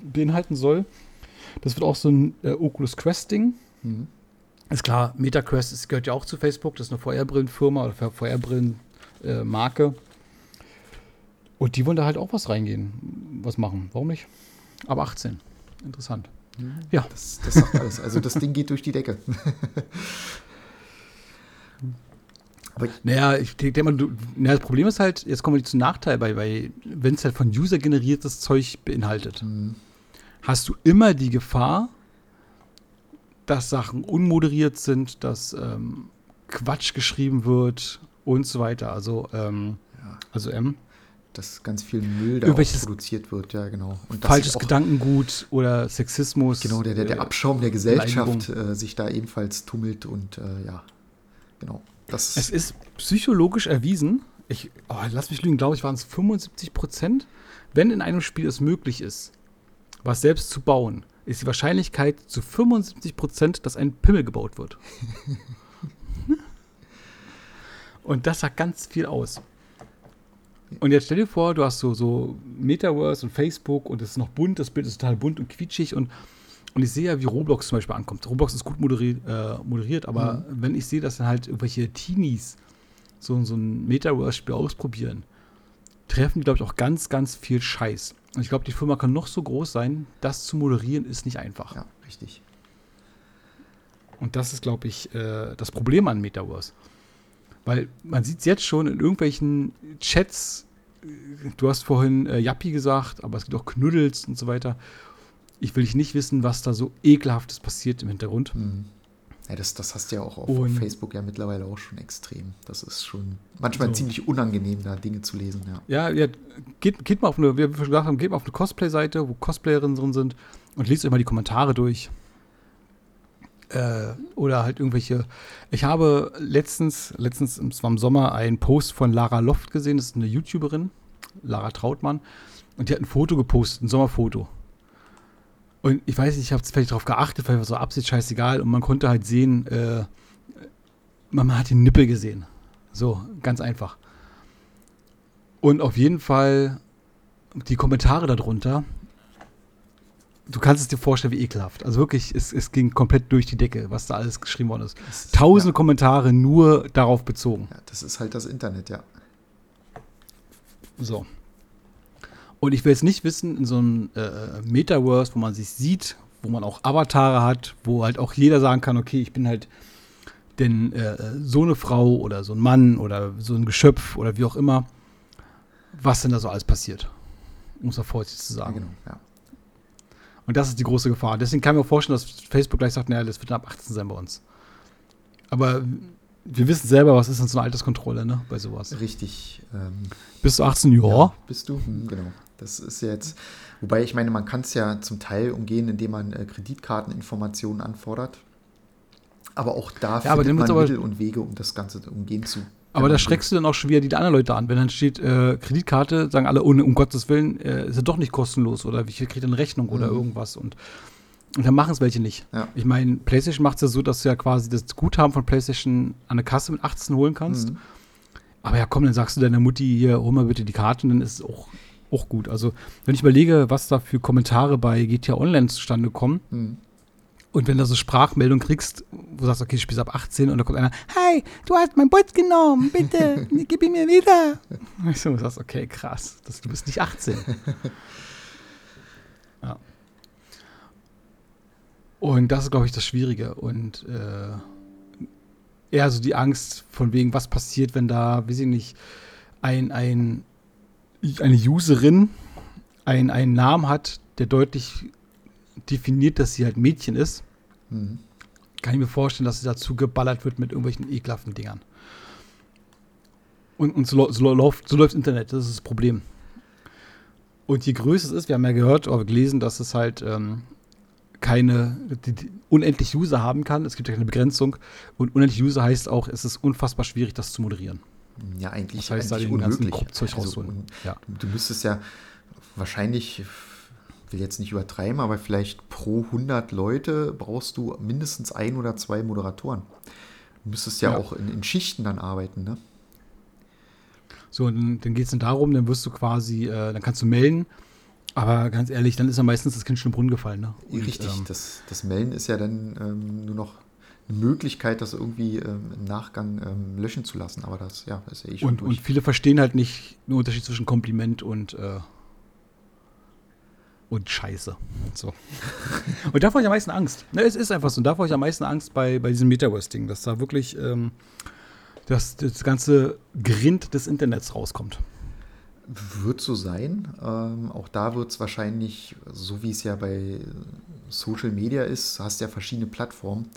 beinhalten soll. Das wird auch so ein äh, Oculus Quest-Ding. Mhm. Ist klar, MetaQuest ist, gehört ja auch zu Facebook, das ist eine VR-Brillenfirma oder VR-Brillenmarke. Äh, und die wollen da halt auch was reingehen, was machen. Warum nicht? Aber 18. Interessant. Mhm. Ja. Das, das sagt alles. Also das Ding geht durch die Decke. Aber naja, ich denke mal, du, na, das Problem ist halt, jetzt kommen wir zu Nachteil, weil, weil wenn es halt von User generiertes Zeug beinhaltet, mhm. hast du immer die Gefahr, dass Sachen unmoderiert sind, dass ähm, Quatsch geschrieben wird und so weiter. Also, ähm, ja. also M. Dass ganz viel Müll da produziert wird, ja, genau. Und falsches Gedankengut oder Sexismus. Genau, der, der, der äh, Abschaum der Gesellschaft äh, sich da ebenfalls tummelt und äh, ja, genau. Das es ist psychologisch erwiesen, ich, oh, lass mich lügen, glaube ich, waren es 75 Prozent, wenn in einem Spiel es möglich ist, was selbst zu bauen, ist die Wahrscheinlichkeit zu 75 Prozent, dass ein Pimmel gebaut wird. und das sagt ganz viel aus. Und jetzt stell dir vor, du hast so, so Metaverse und Facebook und es ist noch bunt, das Bild ist total bunt und quietschig und, und ich sehe ja, wie Roblox zum Beispiel ankommt. Roblox ist gut moderiert, äh, moderiert aber mhm. wenn ich sehe, dass dann halt irgendwelche Teenies so, so ein Metaverse-Spiel ausprobieren, treffen die, glaube ich, auch ganz, ganz viel Scheiß. Und ich glaube, die Firma kann noch so groß sein, das zu moderieren ist nicht einfach. Ja, richtig. Und das ist, glaube ich, äh, das Problem an Metaverse. Weil man sieht es jetzt schon in irgendwelchen Chats. Du hast vorhin äh, Yappi gesagt, aber es gibt auch Knuddels und so weiter. Ich will nicht wissen, was da so ekelhaftes passiert im Hintergrund. Mhm. Ja, das, das hast du ja auch auf und Facebook ja mittlerweile auch schon extrem. Das ist schon manchmal so. ziemlich unangenehm, da Dinge zu lesen, ja. Ja, ja geht, geht mal auf eine, wie wir schon gesagt haben, geht mal auf eine Cosplay-Seite, wo Cosplayerinnen drin sind und lest euch mal die Kommentare durch. Äh, oder halt irgendwelche. Ich habe letztens, letztens, es war im Sommer, einen Post von Lara Loft gesehen, das ist eine YouTuberin, Lara Trautmann, und die hat ein Foto gepostet, ein Sommerfoto. Und ich weiß nicht, ich habe vielleicht darauf geachtet, weil war so Absicht scheißegal. Und man konnte halt sehen, äh, man hat den Nippel gesehen. So, ganz einfach. Und auf jeden Fall die Kommentare darunter. du kannst es dir vorstellen, wie ekelhaft. Also wirklich, es, es ging komplett durch die Decke, was da alles geschrieben worden ist. ist Tausende ja. Kommentare nur darauf bezogen. Ja, das ist halt das Internet, ja. So. Und ich will jetzt nicht wissen, in so einem äh, Metaverse, wo man sich sieht, wo man auch Avatare hat, wo halt auch jeder sagen kann, okay, ich bin halt denn äh, so eine Frau oder so ein Mann oder so ein Geschöpf oder wie auch immer, was denn da so alles passiert. Um es vorsichtig zu sagen. Ja, genau, ja. Und das ist die große Gefahr. Deswegen kann ich mir vorstellen, dass Facebook gleich sagt, naja, das wird ab 18 sein bei uns. Aber wir wissen selber, was ist denn so eine Alterskontrolle, ne, bei sowas. Richtig. Ähm, bist du 18 Jahre? Ja, bist du, hm, genau. Das ist jetzt, wobei ich meine, man kann es ja zum Teil umgehen, indem man äh, Kreditkarteninformationen anfordert. Aber auch da ja, findet man Mittel und Wege, um das Ganze umgehen zu aber da schreckst du dann auch schon wieder die anderen Leute an. Wenn dann steht äh, Kreditkarte, sagen alle, oh, um Gottes Willen, äh, ist ja doch nicht kostenlos oder ich kriege eine Rechnung mhm. oder irgendwas. Und, und dann machen es welche nicht. Ja. Ich meine, PlayStation macht es ja so, dass du ja quasi das Guthaben von PlayStation an der Kasse mit 18 holen kannst. Mhm. Aber ja, komm, dann sagst du deiner Mutti hier, hol mal bitte die Karte und dann ist es auch, auch gut. Also, wenn ich überlege, was da für Kommentare bei GTA Online zustande kommen, mhm und wenn du so Sprachmeldung kriegst, wo du sagst, okay, ich spiele ab 18 und da kommt einer, hey, du hast mein Boot genommen, bitte, gib ihn mir wieder. Und ich so, du sagst, okay, krass, das, du bist nicht 18. ja. Und das ist, glaube ich, das Schwierige. Und äh, eher so die Angst von wegen, was passiert, wenn da, weiß ich nicht, ein, ein, eine Userin ein, einen Namen hat, der deutlich definiert, dass sie halt Mädchen ist, mhm. kann ich mir vorstellen, dass sie dazu geballert wird mit irgendwelchen ekelhaften Dingern. Und, und so, so, läuft, so läuft Internet, das ist das Problem. Und je größer es ist, wir haben ja gehört oder gelesen, dass es halt ähm, keine die, die unendlich User haben kann. Es gibt ja keine Begrenzung. Und unendlich User heißt auch, es ist unfassbar schwierig, das zu moderieren. Ja, eigentlich, das heißt, eigentlich da unmöglich. ganzen Zeug also, rausholen. Ja. Du, du müsstest ja wahrscheinlich will jetzt nicht übertreiben, aber vielleicht pro 100 Leute brauchst du mindestens ein oder zwei Moderatoren. Du müsstest ja, ja. auch in, in, Schichten dann arbeiten, ne? So, dann, dann geht es dann darum, dann wirst du quasi, äh, dann kannst du melden, aber ganz ehrlich, dann ist ja meistens das Kind schon im Brunnen gefallen, ne? Und, Richtig, ähm, das, das Melden ist ja dann ähm, nur noch eine Möglichkeit, das irgendwie ähm, im Nachgang ähm, löschen zu lassen, aber das, ja, ist ja eh schon und, durch. Und viele verstehen halt nicht den Unterschied zwischen Kompliment und äh, und Scheiße. So. und davor habe ich am meisten Angst. Ne, es ist einfach so. Und davor habe ich am meisten Angst bei, bei diesem Metaverse-Ding, dass da wirklich ähm, dass das ganze Grind des Internets rauskommt. Wird so sein. Ähm, auch da wird es wahrscheinlich, so wie es ja bei Social Media ist, hast ja verschiedene Plattformen.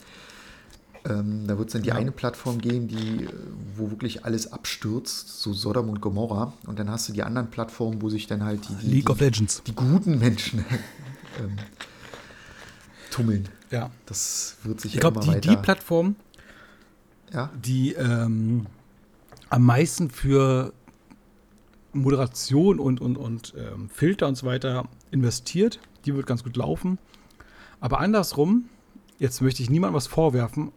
Ähm, da wird es dann die ja. eine Plattform geben, die, wo wirklich alles abstürzt, so Sodom und Gomorra. Und dann hast du die anderen Plattformen, wo sich dann halt die, die League of Legends. die guten Menschen ähm, tummeln. Ja. Das wird sich ich ja glaub, immer die, die Plattform, ja? die ähm, am meisten für Moderation und, und, und ähm, Filter und so weiter investiert, die wird ganz gut laufen. Aber andersrum, jetzt möchte ich niemandem was vorwerfen,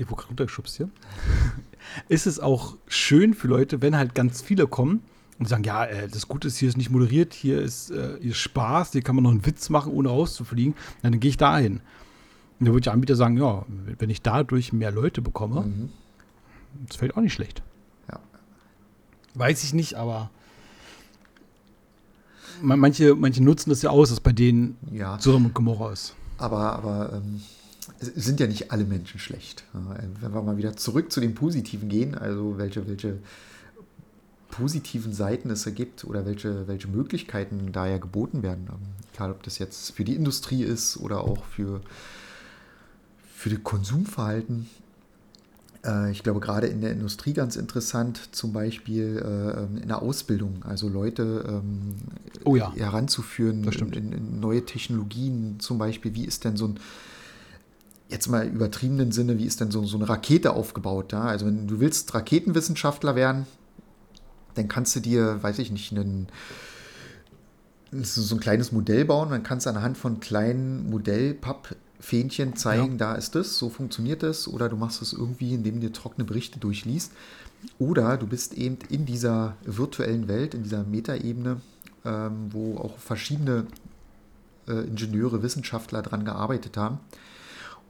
ich wurde runtergeschubst hier, ist es auch schön für Leute, wenn halt ganz viele kommen und sagen, ja, äh, das Gute ist, hier ist nicht moderiert, hier ist, äh, hier ist Spaß, hier kann man noch einen Witz machen, ohne rauszufliegen, dann gehe ich da hin. Und dann würde der Anbieter sagen, ja, wenn ich dadurch mehr Leute bekomme, mhm. das fällt auch nicht schlecht. Ja. Weiß ich nicht, aber manche, manche nutzen das ja aus, dass bei denen ja. Sodom und Gomorra ist. Aber, aber ähm, sind ja nicht alle Menschen schlecht. Wenn wir mal wieder zurück zu den Positiven gehen, also welche, welche positiven Seiten es ergibt oder welche, welche Möglichkeiten da ja geboten werden. Egal, ob das jetzt für die Industrie ist oder auch für, für das Konsumverhalten. Äh, ich glaube, gerade in der Industrie ganz interessant, zum Beispiel äh, in der Ausbildung, also Leute ähm, oh ja. heranzuführen in, in, neue Technologien, zum Beispiel, wie ist denn so ein jetzt mal übertriebenen Sinne, wie ist denn so, so eine Rakete aufgebaut? Ja? Also wenn du willst Raketenwissenschaftler werden, dann kannst du dir, weiß ich nicht, einen, so ein kleines Modell bauen, dann kannst du anhand von kleinen Modellpappfähnchen zeigen, ja. da ist das, so funktioniert das, oder du machst es irgendwie, indem du dir trockene Berichte durchliest. Oder du bist eben in dieser virtuellen Welt, in dieser Metaebene, ähm, wo auch verschiedene äh, Ingenieure, Wissenschaftler dran gearbeitet haben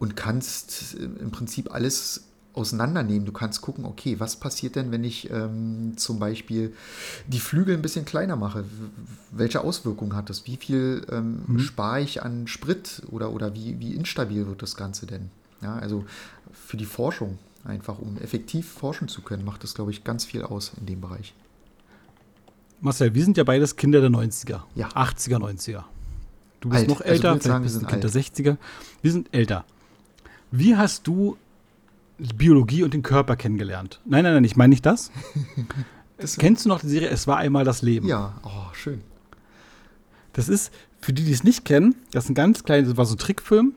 und kannst äh, im Prinzip alles auseinandernehmen. Du kannst gucken, okay, was passiert denn, wenn ich ähm, zum Beispiel die Flügel ein bisschen kleiner mache? Welche Auswirkungen hat das? Wie viel ähm, mhm. spare ich an Sprit oder, oder wie, wie instabil wird das Ganze denn? Ja, also für die Forschung einfach, um effektiv forschen zu können, macht das, glaube ich, ganz viel aus in dem Bereich. Marcel, wir sind ja beides Kinder der 90er. Ja. 80er, 90er. Du bist alt. noch also älter, also vielleicht bist du ein Kind alt. der 60er. Wir sind älter. Wie hast du Biologie und den Körper kennengelernt? Nein, nein, nein, ich meine nicht das. das Kennst du noch die Serie Es war einmal das Leben? Ja, oh, schön. Das ist, für die, die es nicht kennen, das ist ein ganz kleines, das war so ein Trickfilm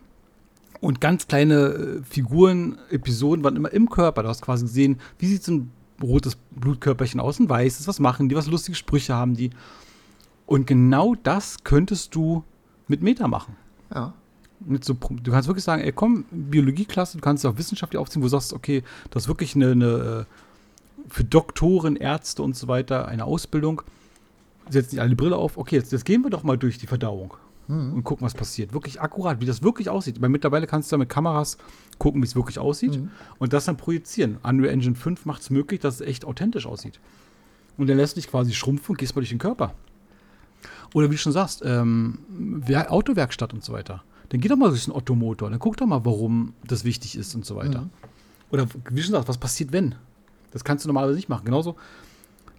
und ganz kleine äh, Figuren, Episoden waren immer im Körper. Du hast quasi gesehen, wie sieht so ein rotes Blutkörperchen aus, ein weißes, was machen die, was lustige Sprüche haben die. Und genau das könntest du mit Meta machen. Ja mit so, du kannst wirklich sagen, ey, komm, Biologieklasse, du kannst auch wissenschaftlich aufziehen, wo du sagst, okay, das ist wirklich eine, eine äh, für Doktoren, Ärzte und so weiter eine Ausbildung. Setzen die alle die Brille auf, okay, jetzt, jetzt gehen wir doch mal durch die Verdauung mhm. und gucken, was passiert. Wirklich akkurat, wie das wirklich aussieht. Weil mittlerweile kannst du ja mit Kameras gucken, wie es wirklich aussieht mhm. und das dann projizieren. Unreal Engine 5 macht es möglich, dass es echt authentisch aussieht. Und dann lässt dich quasi schrumpfen und gehst mal durch den Körper. Oder wie du schon sagst, ähm, Autowerkstatt und so weiter dann geh doch mal durch den Ottomotor, dann guck doch mal, warum das wichtig ist und so weiter. Mhm. Oder wie schon gesagt, was passiert, wenn? Das kannst du normalerweise nicht machen. Genauso,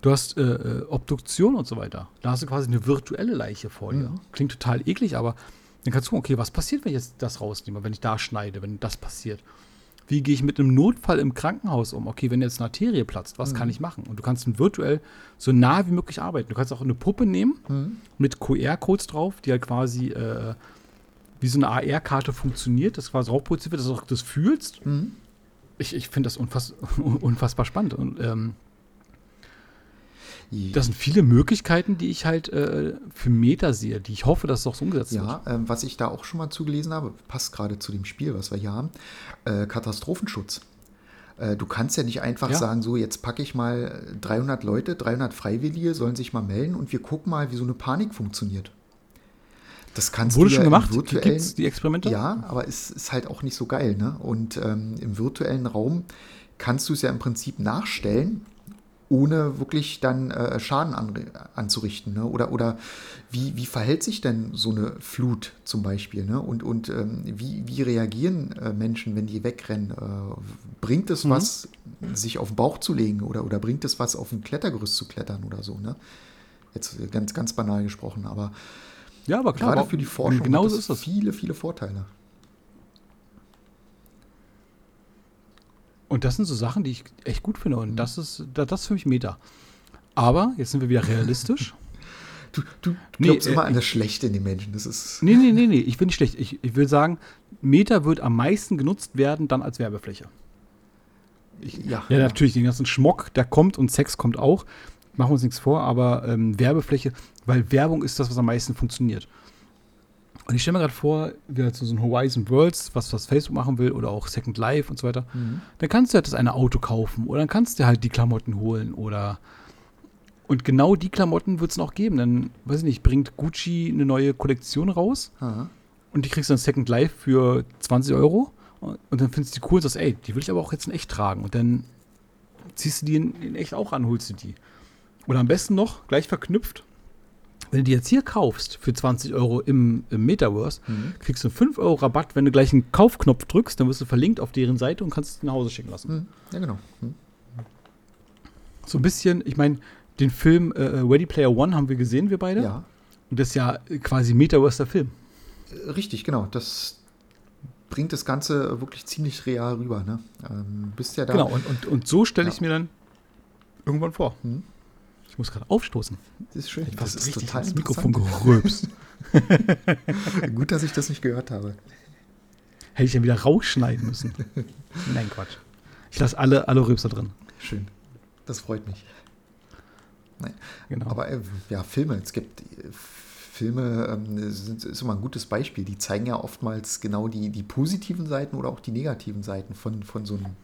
du hast äh, äh, Obduktion und so weiter. Da hast du quasi eine virtuelle Leiche vor dir. Mhm. Klingt total eklig, aber dann kannst du gucken, okay, was passiert, wenn ich jetzt das rausnehme, wenn ich da schneide, wenn das passiert? Wie gehe ich mit einem Notfall im Krankenhaus um? Okay, wenn jetzt eine Arterie platzt, was mhm. kann ich machen? Und du kannst virtuell so nah wie möglich arbeiten. Du kannst auch eine Puppe nehmen mhm. mit QR-Codes drauf, die halt quasi äh, wie so eine AR-Karte funktioniert, das quasi raufproduziert wird, dass du auch das fühlst. Mhm. Ich, ich finde das unfass, unfassbar spannend. Und ähm, das sind viele Möglichkeiten, die ich halt äh, für Meta sehe, die ich hoffe, dass es auch so umgesetzt ja, wird. Ja, ähm, was ich da auch schon mal zugelesen habe, passt gerade zu dem Spiel, was wir hier haben, äh, Katastrophenschutz. Äh, du kannst ja nicht einfach ja. sagen, so jetzt packe ich mal 300 Leute, 300 Freiwillige sollen sich mal melden und wir gucken mal, wie so eine Panik funktioniert. Das kannst Wurde du schon ja gemacht? Gibt's die Experimente? Ja, aber es ist halt auch nicht so geil. Ne? Und ähm, im virtuellen Raum kannst du es ja im Prinzip nachstellen, ohne wirklich dann äh, Schaden an, anzurichten. Ne? Oder, oder wie, wie verhält sich denn so eine Flut zum Beispiel? Ne? Und, und ähm, wie, wie reagieren äh, Menschen, wenn die wegrennen? Äh, bringt es mhm. was, sich auf den Bauch zu legen? Oder, oder bringt es was, auf ein Klettergerüst zu klettern oder so? Ne? Jetzt ganz, ganz banal gesprochen, aber ja, aber klar. Gerade für die Forschung genau so ist das. viele, viele Vorteile. Und das sind so Sachen, die ich echt gut finde. Und mhm. das ist das ist für mich Meta. Aber jetzt sind wir wieder realistisch. du, du, du nee, glaubst immer äh, an das Schlechte in den Menschen. Das ist nee, nee, nee, nee. Ich bin nicht schlecht. Ich, ich will sagen, Meta wird am meisten genutzt werden dann als Werbefläche. Ich, ja, ja, natürlich, den ganzen Schmock, der kommt und Sex kommt auch machen wir uns nichts vor, aber ähm, Werbefläche, weil Werbung ist das, was am meisten funktioniert. Und ich stelle mir gerade vor, wie halt so ein Horizon Worlds, was, was Facebook machen will, oder auch Second Life und so weiter, mhm. dann kannst du halt das eine Auto kaufen oder dann kannst du halt die Klamotten holen oder und genau die Klamotten wird es noch geben. Dann, weiß ich nicht, bringt Gucci eine neue Kollektion raus Aha. und die kriegst du dann Second Life für 20 Euro und dann findest du die cool und sagst, ey, die will ich aber auch jetzt in echt tragen. Und dann ziehst du die in, in echt auch an, holst du die. Oder am besten noch, gleich verknüpft, wenn du die jetzt hier kaufst für 20 Euro im, im Metaverse, mhm. kriegst du einen 5 Euro Rabatt, wenn du gleich einen Kaufknopf drückst, dann wirst du verlinkt auf deren Seite und kannst es nach Hause schicken lassen. Mhm. Ja, genau. Mhm. So ein bisschen, ich meine, den Film äh, äh, Ready Player One haben wir gesehen, wir beide. Ja. Und das ist ja quasi Metaverse der Film. Richtig, genau. Das bringt das Ganze wirklich ziemlich real rüber. Ne? Ähm, bist ja da. Genau, und, und, und so stelle ich es mir dann irgendwann vor. Mhm. Ich muss gerade aufstoßen. Das ist schön. Ich das ist total ins Mikrofon gerülpst. Gut, dass ich das nicht gehört habe. Hätte ich ja wieder rausschneiden müssen. Nein, Quatsch. Ich lasse alle, alle Rülpser drin. Schön. Das freut mich. Nein. Genau. Aber äh, ja, Filme. Es gibt äh, Filme, ähm, sind, ist immer ein gutes Beispiel. Die zeigen ja oftmals genau die, die positiven Seiten oder auch die negativen Seiten von, von so einem,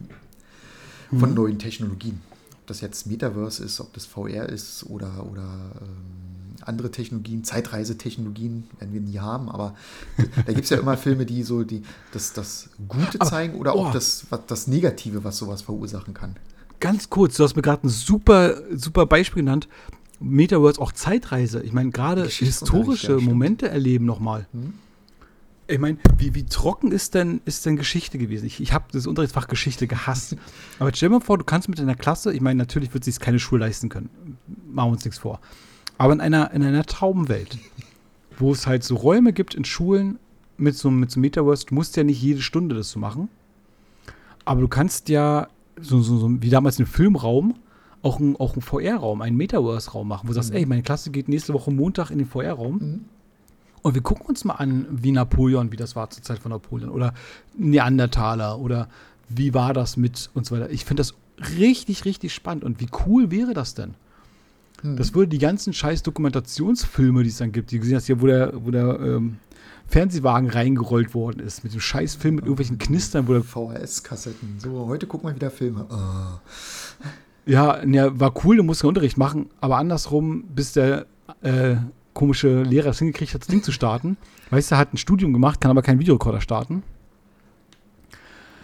von mhm. neuen Technologien das jetzt Metaverse ist, ob das VR ist oder, oder ähm, andere Technologien, Zeitreisetechnologien werden wir nie haben, aber da gibt es ja immer Filme, die so die, das, das Gute zeigen oder oh. auch das, was, das Negative, was sowas verursachen kann. Ganz kurz, du hast mir gerade ein super, super Beispiel genannt. Metaverse, auch Zeitreise. Ich meine, gerade historische ja, Momente erleben nochmal. Hm? Ich meine, wie, wie trocken ist denn, ist denn Geschichte gewesen? Ich, ich habe das Unterrichtsfach Geschichte gehasst. Aber stell dir mal vor, du kannst mit deiner Klasse, ich meine, natürlich wird sich keine Schule leisten können. Machen wir uns nichts vor. Aber in einer, in einer Traubenwelt, wo es halt so Räume gibt in Schulen mit so, mit so Metaverse, du musst ja nicht jede Stunde das so machen. Aber du kannst ja, so, so, so wie damals im Filmraum, auch einen auch VR-Raum, einen Metaverse-Raum machen, wo du sagst, mhm. ey, meine Klasse geht nächste Woche Montag in den VR-Raum. Mhm. Und wir gucken uns mal an, wie Napoleon, wie das war zur Zeit von Napoleon oder Neandertaler oder wie war das mit und so weiter. Ich finde das richtig, richtig spannend. Und wie cool wäre das denn? Hm. Das würde die ganzen scheiß Dokumentationsfilme, die es dann gibt, die gesehen hast, hier, wo der, wo der ähm, Fernsehwagen reingerollt worden ist, mit dem scheiß Film mit irgendwelchen Knistern. VHS-Kassetten. So, heute gucken wir wieder Filme. Oh. Ja, ja, war cool, du musst den Unterricht machen, aber andersrum, bis der äh, komische Lehrer es hingekriegt hat, das Ding zu starten. Weißt du, er hat ein Studium gemacht, kann aber keinen Videorekorder starten.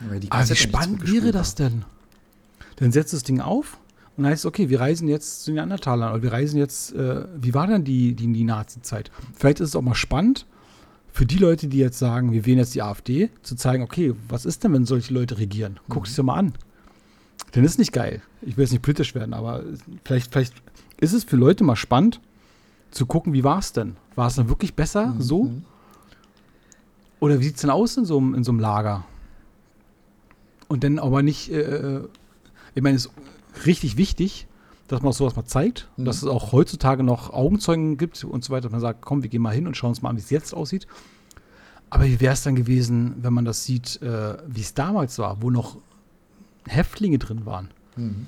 Aber wie spannend wäre das denn? Dann setzt das Ding auf und heißt es, okay, wir reisen jetzt zu den Neandertalern oder wir reisen jetzt, äh, wie war denn die, die, die Nazi-Zeit? Vielleicht ist es auch mal spannend für die Leute, die jetzt sagen, wir wählen jetzt die AfD, zu zeigen, okay, was ist denn, wenn solche Leute regieren? Guck mhm. es dir mal an. Denn ist nicht geil. Ich will jetzt nicht politisch werden, aber vielleicht, vielleicht ist es für Leute mal spannend, zu gucken, wie war es denn? War es dann wirklich besser mhm. so? Oder wie sieht es denn aus in so, in so einem Lager? Und dann aber nicht, äh, äh ich meine, es ist richtig wichtig, dass man sowas mal zeigt, mhm. dass es auch heutzutage noch Augenzeugen gibt und so weiter, dass man sagt, komm, wir gehen mal hin und schauen uns mal an, wie es jetzt aussieht. Aber wie wäre es dann gewesen, wenn man das sieht, äh, wie es damals war, wo noch Häftlinge drin waren? Mhm.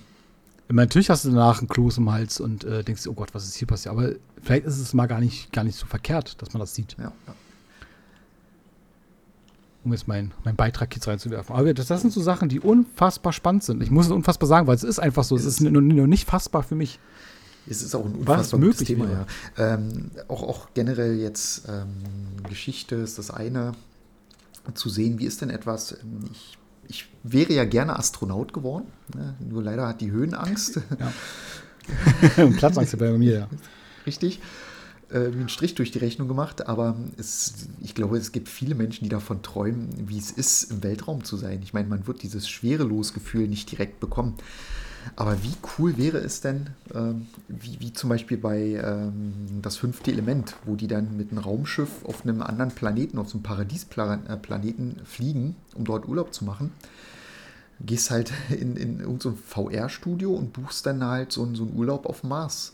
Natürlich hast du danach einen Kloß im Hals und äh, denkst, oh Gott, was ist hier passiert? Aber vielleicht ist es mal gar nicht, gar nicht so verkehrt, dass man das sieht. Ja, ja. Um jetzt meinen mein Beitrag jetzt reinzuwerfen. Aber das, das, sind so Sachen, die unfassbar spannend sind. Ich muss es unfassbar sagen, weil es ist einfach so. Es ist nur, nur nicht fassbar für mich. Es ist auch ein unfassbar gutes Thema, ja. Ähm, auch, auch generell jetzt ähm, Geschichte ist das eine. Zu sehen, wie ist denn etwas, ähm, ich ich wäre ja gerne Astronaut geworden, ne? nur leider hat die Höhenangst. Ja. Platzangst bei mir, ja. Richtig. Äh, einen Strich durch die Rechnung gemacht, aber es, ich glaube, es gibt viele Menschen, die davon träumen, wie es ist, im Weltraum zu sein. Ich meine, man wird dieses Schwerelosgefühl nicht direkt bekommen. Aber wie cool wäre es denn, ähm, wie, wie, zum Beispiel bei ähm, das fünfte Element, wo die dann mit einem Raumschiff auf einem anderen Planeten, auf so einem Paradiesplaneten fliegen, um dort Urlaub zu machen. Gehst halt in, in irgendein so VR-Studio und buchst dann halt so, so einen Urlaub auf Mars.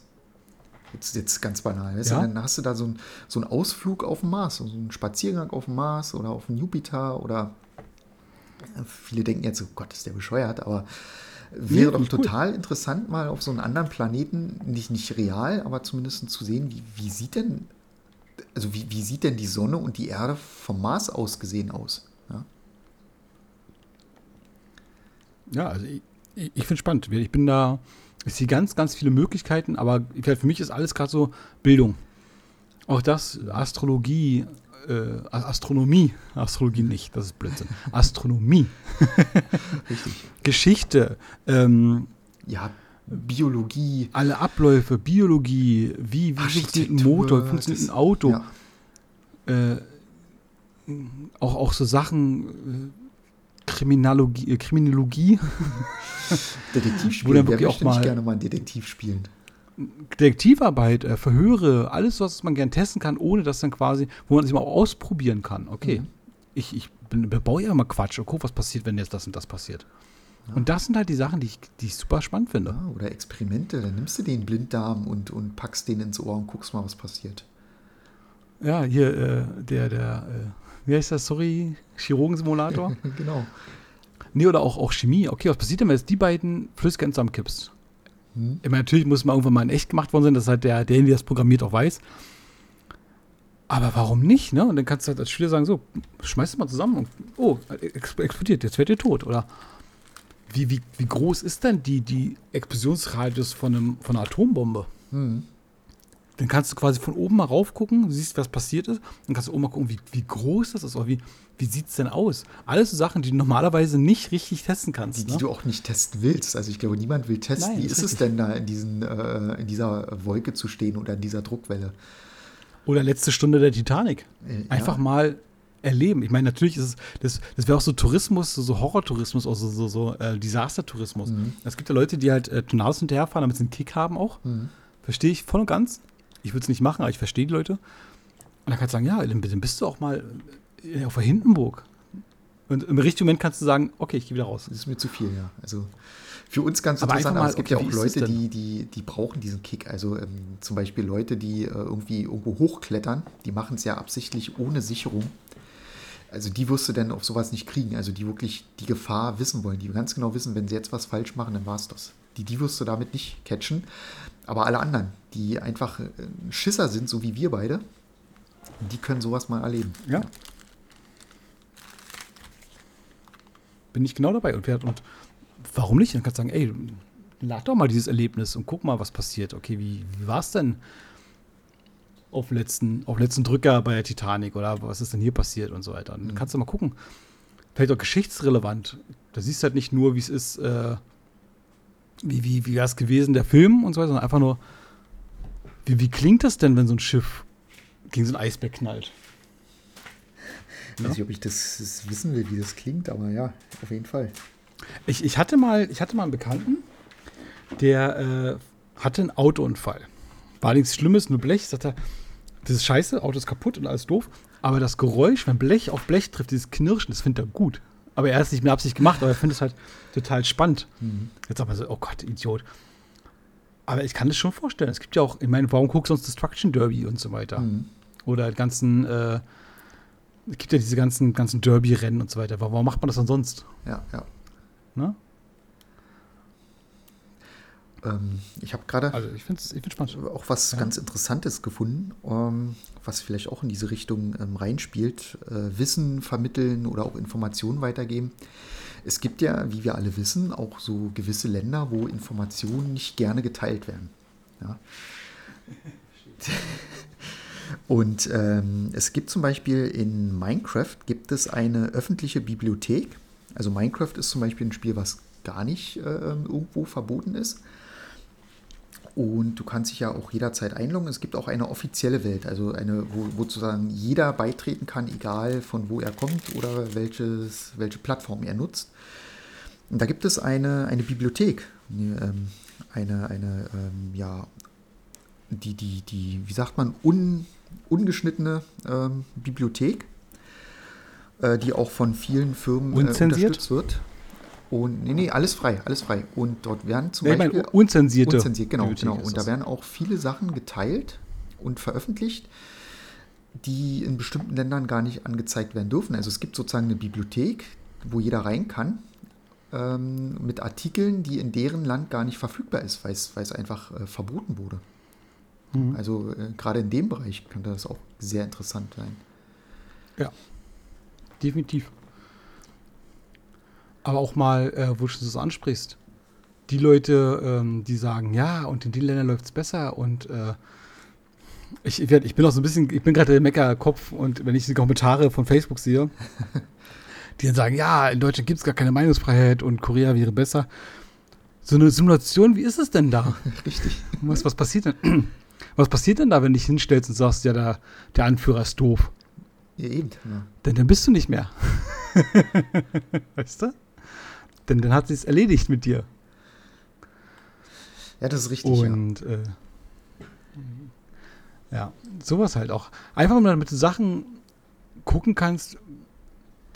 Jetzt, jetzt ganz banal. Ja? Dann hast du da so, ein, so einen Ausflug auf dem Mars, so einen Spaziergang auf dem Mars oder auf dem Jupiter oder viele denken jetzt, oh Gott, ist der bescheuert, aber Wäre doch total cool. interessant, mal auf so einem anderen Planeten, nicht, nicht real, aber zumindest zu sehen, wie, wie sieht denn, also wie, wie sieht denn die Sonne und die Erde vom Mars aus gesehen aus? Ja, ja also ich, ich finde es spannend. Ich bin da, ich sehe ganz, ganz viele Möglichkeiten, aber für mich ist alles gerade so Bildung. Auch das, Astrologie, äh, Astronomie, Astrologie nicht, das ist Blödsinn. Astronomie. Richtig. Geschichte. Ähm, ja, Biologie. Alle Abläufe, Biologie, wie, wie funktioniert ein Motor, wie funktioniert ein Auto. Ja. Äh, auch, auch so Sachen, äh, Kriminologie, äh, Kriminologie. Detektiv spielen, dann wirklich auch mal, gerne mal einen Detektiv spielen. Detektivarbeit, äh, Verhöre, alles, was man gern testen kann, ohne dass dann quasi, wo man sich mal ausprobieren kann. Okay, mhm. ich, ich bin, baue ja immer Quatsch. Okay, was passiert, wenn jetzt das und das passiert? Ja. Und das sind halt die Sachen, die ich, die ich super spannend finde. Ja, oder Experimente, dann nimmst du den Blinddarm und, und packst den ins Ohr und guckst mal, was passiert. Ja, hier, äh, der, der, äh, wie heißt das, sorry, Chirurgensimulator? genau. Nee, oder auch, auch Chemie. Okay, was passiert denn, wenn jetzt die beiden Flüssigkeiten zusammenkippst? Hm. Ich meine, natürlich muss man irgendwann mal in echt gemacht worden sein, dass halt der, derjenige, der das programmiert, auch weiß. Aber warum nicht, ne? Und dann kannst du halt als Schüler sagen, so, schmeiß es mal zusammen und, oh, explodiert, jetzt werdet ihr tot. Oder wie, wie, wie groß ist denn die, die Explosionsradius von, einem, von einer Atombombe? Hm. Dann kannst du quasi von oben mal rauf gucken, siehst, was passiert ist. Dann kannst du oben mal gucken, wie, wie groß das ist oder wie, wie sieht es denn aus. Alles so Sachen, die du normalerweise nicht richtig testen kannst. Die, ne? die du auch nicht testen willst. Also ich glaube, niemand will testen, Nein, wie ist, ist es denn da in, diesen, äh, in dieser Wolke zu stehen oder in dieser Druckwelle. Oder letzte Stunde der Titanic. Äh, Einfach ja. mal erleben. Ich meine, natürlich ist es, das, das wäre auch so Tourismus, so, so Horror-Tourismus, auch so, so, so äh, Disaster-Tourismus. Mhm. Es gibt ja Leute, die halt äh, Tornados hinterherfahren, damit sie einen Kick haben auch. Mhm. Verstehe ich voll und ganz. Ich würde es nicht machen, aber ich verstehe die Leute. Und dann kannst du sagen, ja, dann bist du auch mal äh, auf der Hindenburg. Und im richtigen Moment kannst du sagen, okay, ich gehe wieder raus. Das ist mir zu viel, ja. Also für uns ganz aber interessant, aber es gibt okay, ja auch Leute, die, die, die brauchen diesen Kick. Also ähm, zum Beispiel Leute, die äh, irgendwie irgendwo hochklettern, die machen es ja absichtlich ohne Sicherung also die wirst du dann auf sowas nicht kriegen. Also die wirklich die Gefahr wissen wollen, die ganz genau wissen, wenn sie jetzt was falsch machen, dann war es das. Die, die wirst du damit nicht catchen. Aber alle anderen, die einfach äh, Schisser sind, so wie wir beide, die können sowas mal erleben. Ja. Bin ich genau dabei. Und, und warum nicht? Dann kannst du sagen, ey, lad doch mal dieses Erlebnis und guck mal, was passiert. Okay, wie, wie war es denn? auf letzten, auf letzten Drücker bei der Titanic oder was ist denn hier passiert und so weiter. dann mhm. kannst du mal gucken. Vielleicht auch geschichtsrelevant. Da siehst du halt nicht nur, wie es ist, äh, wie, wie, wie wäre es gewesen, der Film und so weiter, sondern einfach nur, wie, wie klingt das denn, wenn so ein Schiff gegen so ein Eisberg knallt? Ich weiß nicht, ob ich das, das, wissen will, wie das klingt, aber ja, auf jeden Fall. Ich, ich, hatte, mal, ich hatte mal einen Bekannten, der äh, hatte einen Autounfall. War nichts Schlimmes, nur Blech. Sagt er, das ist scheiße, Auto ist kaputt und alles doof. Aber das Geräusch, wenn Blech auf Blech trifft, dieses Knirschen, das findet er gut. Aber er hat es nicht mehr Absicht gemacht, aber er findet es halt total spannend. Mhm. Jetzt aber so, oh Gott, Idiot. Aber ich kann das schon vorstellen. Es gibt ja auch, ich meine, warum guckst du uns Destruction Derby und so weiter? Mhm. Oder ganzen, äh, es gibt ja diese ganzen, ganzen Derby-Rennen und so weiter. Warum macht man das dann sonst? Ja, ja. Ne? Ähm, ich habe gerade also ich ich spannend. auch was ja. ganz Interessantes gefunden, ähm, was vielleicht auch in diese Richtung ähm, reinspielt. Äh, Wissen vermitteln oder auch Informationen weitergeben. Es gibt ja, wie wir alle wissen, auch so gewisse Länder, wo Informationen nicht gerne geteilt werden. Ja. Und ähm, es gibt zum Beispiel in Minecraft gibt es eine öffentliche Bibliothek. Also Minecraft ist zum Beispiel ein Spiel, was gar nicht äh, irgendwo verboten ist. Und du kannst dich ja auch jederzeit einloggen. Es gibt auch eine offizielle Welt, also eine, wo, wo sozusagen jeder beitreten kann, egal von wo er kommt oder welches, welche Plattform er nutzt. Und da gibt es eine, eine Bibliothek, ähm, eine, eine ähm, ja, die, die, die, wie sagt man, un, ungeschnittene ähm, Bibliothek, äh, die auch von vielen Firmen äh, unterstützt wird. Und nee, nee, alles frei, alles frei. Und dort werden zum nee, Beispiel. unzensierte. Unzensiert, genau, genau. Und da werden auch viele Sachen geteilt und veröffentlicht, die in bestimmten Ländern gar nicht angezeigt werden dürfen. Also es gibt sozusagen eine Bibliothek, wo jeder rein kann, ähm, mit Artikeln, die in deren Land gar nicht verfügbar ist, weil es einfach äh, verboten wurde. Mhm. Also äh, gerade in dem Bereich könnte das auch sehr interessant sein. Ja, definitiv. Aber auch mal, äh, wo du das ansprichst, die Leute, ähm, die sagen, ja, und in den Ländern läuft es besser und äh, ich, ich, ich, bin auch so ein bisschen, ich bin gerade der Meckerkopf und wenn ich die Kommentare von Facebook sehe, die dann sagen, ja, in Deutschland gibt es gar keine Meinungsfreiheit und Korea wäre besser. So eine Simulation, wie ist es denn da? Richtig. Was, was passiert denn? Was passiert denn da, wenn du dich hinstellst und sagst, ja, der, der Anführer ist doof? Ja, eben. Ja. Denn dann bist du nicht mehr. weißt du? Denn dann hat sie es erledigt mit dir. Ja, das ist richtig. Und ja. Äh, ja, sowas halt auch. Einfach mal damit du Sachen gucken kannst,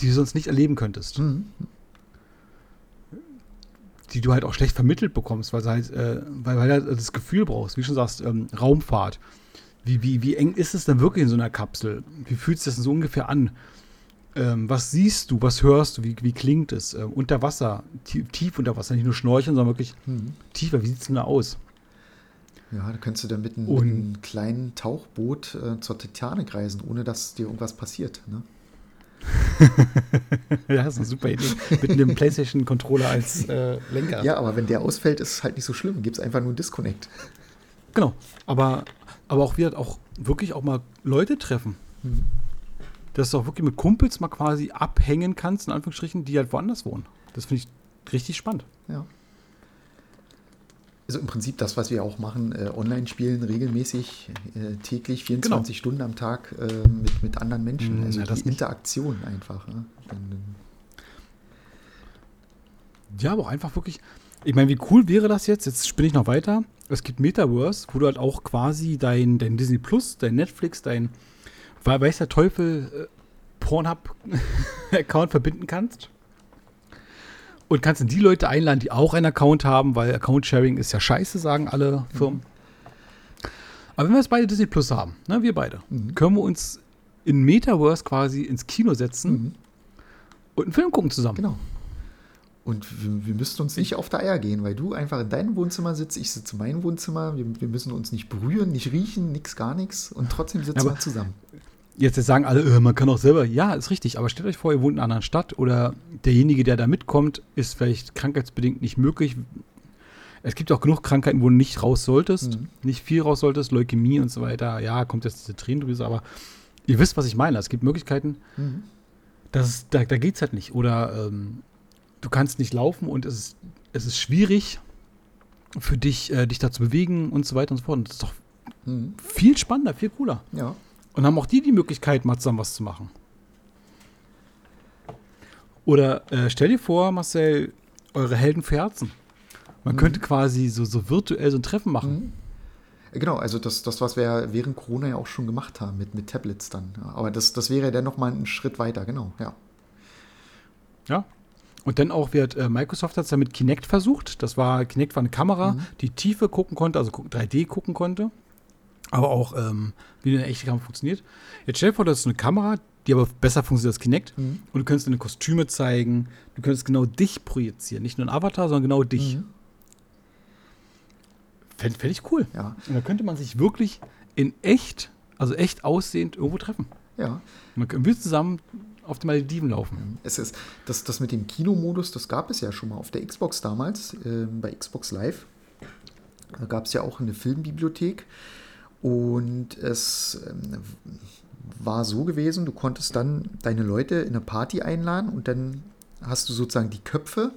die du sonst nicht erleben könntest. Mhm. Die du halt auch schlecht vermittelt bekommst, weil, halt, äh, weil, weil du halt das Gefühl brauchst, wie du schon sagst, ähm, Raumfahrt. Wie, wie, wie eng ist es denn wirklich in so einer Kapsel? Wie fühlt sich das denn so ungefähr an? Ähm, was siehst du, was hörst du, wie, wie klingt es? Ähm, unter Wasser, tief, tief, unter Wasser, nicht nur schnorcheln, sondern wirklich mhm. tiefer. Wie sieht es denn da aus? Ja, da könntest du dann mit, ein, mit einem kleinen Tauchboot äh, zur Titanic reisen, ohne dass dir irgendwas passiert. Ne? ja, das ist eine super Idee. Mit einem PlayStation-Controller als äh, Lenker. Ja, aber wenn der ausfällt, ist es halt nicht so schlimm. Gibt es einfach nur einen Disconnect. Genau. Aber aber auch wieder auch wirklich auch mal Leute treffen. Mhm. Dass du auch wirklich mit Kumpels mal quasi abhängen kannst, in Anführungsstrichen, die halt woanders wohnen. Das finde ich richtig spannend. Ja. Also im Prinzip das, was wir auch machen, äh, online spielen regelmäßig, äh, täglich, 24 genau. Stunden am Tag äh, mit, mit anderen Menschen. Hm, also ja, die Interaktion nicht. einfach. Ne? Ja, aber auch einfach wirklich, ich meine, wie cool wäre das jetzt? Jetzt spinne ich noch weiter. Es gibt Metaverse, wo du halt auch quasi dein, dein Disney Plus, dein Netflix, dein weiß der Teufel äh, Pornhub-Account verbinden kannst. Und kannst dann die Leute einladen, die auch einen Account haben, weil Account-Sharing ist ja scheiße, sagen alle Firmen. Mhm. Aber wenn wir jetzt beide Disney Plus haben, ne, wir beide, mhm. können wir uns in Metaverse quasi ins Kino setzen mhm. und einen Film gucken zusammen. Genau. Und wir, wir, müssten uns nicht auf der Eier gehen, weil du einfach in deinem Wohnzimmer sitzt, ich sitze in meinem Wohnzimmer, wir, wir müssen uns nicht berühren, nicht riechen, nichts, gar nichts und trotzdem sitzen ja, wir zusammen. Jetzt sagen alle, äh, man kann auch selber. Ja, ist richtig, aber stellt euch vor, ihr wohnt in einer anderen Stadt oder derjenige, der da mitkommt, ist vielleicht krankheitsbedingt nicht möglich. Es gibt auch genug Krankheiten, wo du nicht raus solltest, mhm. nicht viel raus solltest, Leukämie und so weiter. Ja, kommt jetzt diese Tränendrüse, aber ihr wisst, was ich meine. Es gibt Möglichkeiten, mhm. das, da, da geht es halt nicht. Oder ähm, du kannst nicht laufen und es ist, es ist schwierig für dich, äh, dich da zu bewegen und so weiter und so fort. Und das ist doch mhm. viel spannender, viel cooler. Ja. Und haben auch die die Möglichkeit, mal zusammen was zu machen. Oder äh, stell dir vor, Marcel, eure Helden für Herzen. Man mhm. könnte quasi so, so virtuell so ein Treffen machen. Mhm. Genau, also das, das, was wir während Corona ja auch schon gemacht haben, mit, mit Tablets dann. Aber das, das wäre ja dann nochmal ein Schritt weiter, genau, ja. Ja. Und dann auch wird, äh, Microsoft hat es ja mit Kinect versucht. Das war, Kinect war eine Kamera, mhm. die Tiefe gucken konnte, also 3D gucken konnte aber auch ähm, wie eine echte Kamera funktioniert. Jetzt stell dir vor, das ist eine Kamera, die aber besser funktioniert als Kinect mhm. und du könntest deine Kostüme zeigen, du könntest genau dich projizieren, nicht nur ein Avatar, sondern genau dich. Mhm. Fände fänd ich cool. Ja. Und da könnte man sich wirklich in echt, also echt aussehend irgendwo treffen. Ja. Man will zusammen auf die Malediven laufen. Es ist, das, das mit dem Kinomodus, das gab es ja schon mal auf der Xbox damals, äh, bei Xbox Live. Da gab es ja auch eine Filmbibliothek. Und es ähm, war so gewesen, du konntest dann deine Leute in eine Party einladen und dann hast du sozusagen die Köpfe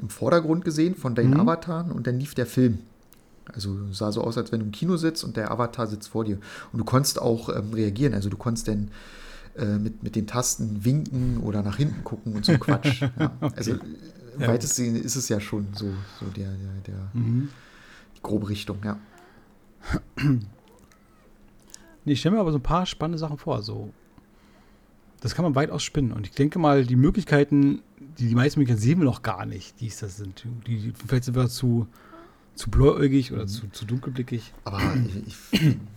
im Vordergrund gesehen von deinen mhm. Avataren und dann lief der Film. Also sah so aus, als wenn du im Kino sitzt und der Avatar sitzt vor dir. Und du konntest auch ähm, reagieren. Also du konntest dann äh, mit, mit den Tasten winken oder nach hinten gucken und so Quatsch. ja. Also ja. weitestgehend ist es ja schon so, so der, der, der mhm. die grobe Richtung, ja. Nee, ich stelle mir aber so ein paar spannende Sachen vor. So. Das kann man weitaus spinnen. Und ich denke mal, die Möglichkeiten, die, die meisten Möglichkeiten sehen wir noch gar nicht, die es das sind. Die, die, vielleicht sind wir zu, zu blauäugig oder mhm. zu, zu dunkelblickig. Aber ich,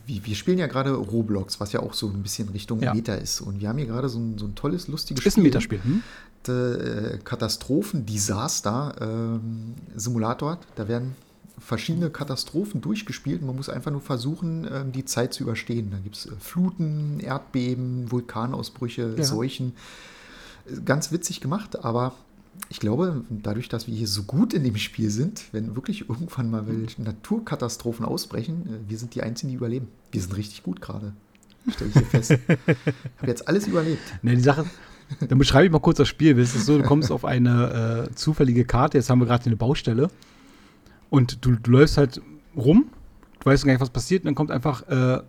ich, wir spielen ja gerade Roblox, was ja auch so ein bisschen Richtung ja. Meta ist. Und wir haben hier gerade so ein, so ein tolles, lustiges Spiel. Ist ein Metaspiel. Hm? Äh, Katastrophen-Desaster-Simulator. Ähm, da werden verschiedene Katastrophen durchgespielt. Man muss einfach nur versuchen, ähm, die Zeit zu überstehen. Da gibt es äh, Fluten, Erdbeben, Vulkanausbrüche, ja. Seuchen. Ganz witzig gemacht, aber ich glaube, dadurch, dass wir hier so gut in dem Spiel sind, wenn wirklich irgendwann mal Naturkatastrophen ausbrechen, äh, wir sind die Einzigen, die überleben. Wir sind richtig gut gerade. Stelle ich hier fest. Ich habe jetzt alles überlebt. Ne, die Sache, dann beschreibe ich mal kurz das Spiel. Es ist so, du kommst auf eine äh, zufällige Karte. Jetzt haben wir gerade eine Baustelle. Und du, du läufst halt rum, du weißt gar nicht, was passiert, und dann kommt einfach äh,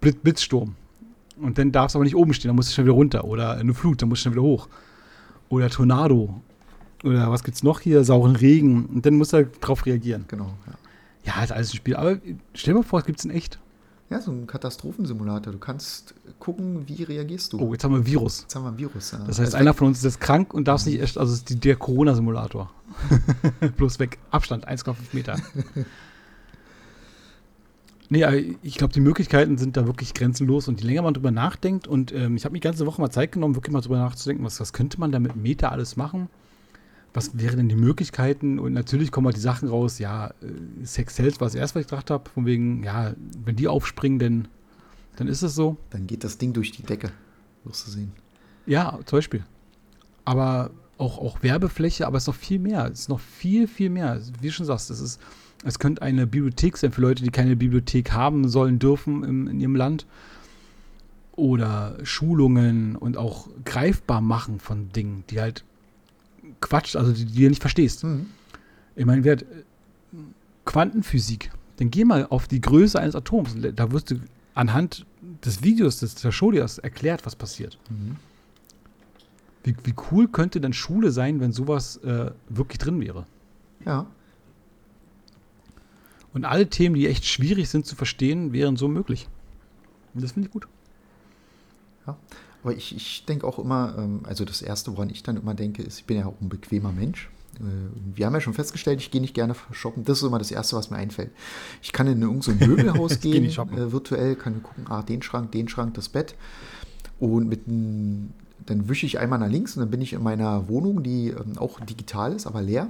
Blitz, Blitzsturm. Und dann darfst du aber nicht oben stehen, dann musst du schnell wieder runter. Oder eine Flut, dann musst du schnell wieder hoch. Oder Tornado. Oder was gibt's noch hier? Sauren Regen. Und dann musst du halt drauf reagieren. Genau, ja. Ja, ist alles ein Spiel. Aber stell dir mal vor, es gibt es in echt. Ja, so ein Katastrophensimulator. Du kannst gucken, wie reagierst du. Oh, jetzt haben wir ein Virus. Jetzt haben wir ein Virus, ja. Das heißt, also einer von uns ist jetzt krank und darf nicht echt, also ist die, der Corona-Simulator. Bloß weg. Abstand, 1,5 Meter. nee, ich glaube, die Möglichkeiten sind da wirklich grenzenlos und je länger man drüber nachdenkt und ähm, ich habe mir die ganze Woche mal Zeit genommen, wirklich mal drüber nachzudenken, was, was könnte man da mit Meta alles machen? Was wären denn die Möglichkeiten? Und natürlich kommen halt die Sachen raus, ja, äh, Sex Sales war das erste, was ich gedacht habe, von wegen, ja, wenn die aufspringen, dann, dann ist es so. Dann geht das Ding durch die Decke, wirst du sehen. Ja, zum Beispiel. Aber auch, auch Werbefläche, aber es ist noch viel mehr. Es ist noch viel, viel mehr. Wie du schon sagst, es ist Es könnte eine Bibliothek sein für Leute, die keine Bibliothek haben sollen, dürfen im, in ihrem Land. Oder Schulungen und auch greifbar machen von Dingen, die halt Quatsch, also die, die du nicht verstehst. Mhm. Ich meine, wer Quantenphysik, dann geh mal auf die Größe eines Atoms. Da wirst du anhand des Videos, des das erklärt, was passiert. Mhm. Wie, wie, cool könnte denn Schule sein, wenn sowas äh, wirklich drin wäre? Ja. Und alle Themen, die echt schwierig sind zu verstehen, wären so möglich. Und das finde ich gut. Ja, aber ich, ich denke auch immer, ähm, also das Erste, woran ich dann immer denke, ist, ich bin ja auch ein bequemer Mensch. Äh, wir haben ja schon festgestellt, ich gehe nicht gerne shoppen. Das ist immer das Erste, was mir einfällt. Ich kann in irgendein so Möbelhaus gehen, äh, virtuell, kann gucken, ah, den Schrank, den Schrank, das Bett. Und mit ein, dann wische ich einmal nach links und dann bin ich in meiner Wohnung, die ähm, auch digital ist, aber leer.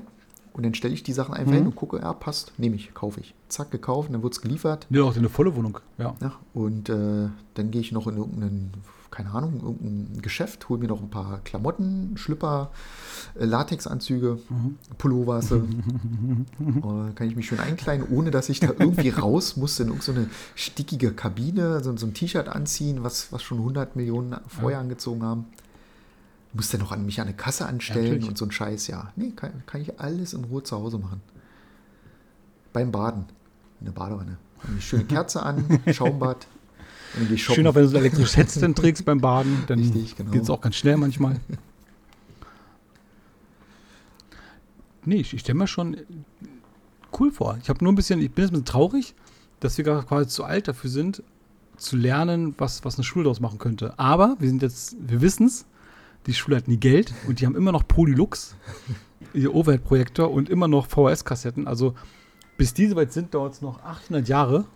Und dann stelle ich die Sachen einfach mhm. hin und gucke, ja, passt, nehme ich, kaufe ich. Zack, gekauft, dann wird es geliefert. Ja, auch eine volle Wohnung, ja. ja und äh, dann gehe ich noch in irgendeinen keine Ahnung, irgendein Geschäft, hol mir noch ein paar Klamotten, Schlüpper, äh, Latexanzüge, mhm. Pullovers. äh, kann ich mich schön einkleiden, ohne dass ich da irgendwie raus muss in irgendeine so stickige Kabine, so, so ein T-Shirt anziehen, was, was schon 100 Millionen vorher ja. angezogen haben. Muss dann noch an mich an eine Kasse anstellen ja, und so ein Scheiß. Ja, nee, kann, kann ich alles in Ruhe zu Hause machen. Beim Baden. In der Badewanne. Eine schöne Kerze an, Schaumbad, Schön auch, wenn du so elektrisches Headset trägst beim Baden, dann genau. geht es auch ganz schnell manchmal. nee, ich, ich stelle mir schon cool vor. Ich habe nur ein bisschen, ich bin jetzt ein bisschen traurig, dass wir quasi zu alt dafür sind, zu lernen, was, was eine Schule daraus machen könnte. Aber wir sind jetzt, wir wissen es, die Schule hat nie Geld und die haben immer noch Polylux, ihr Overhead-Projektor und immer noch VHS-Kassetten. Also bis diese weit sind, dauert es noch 800 Jahre.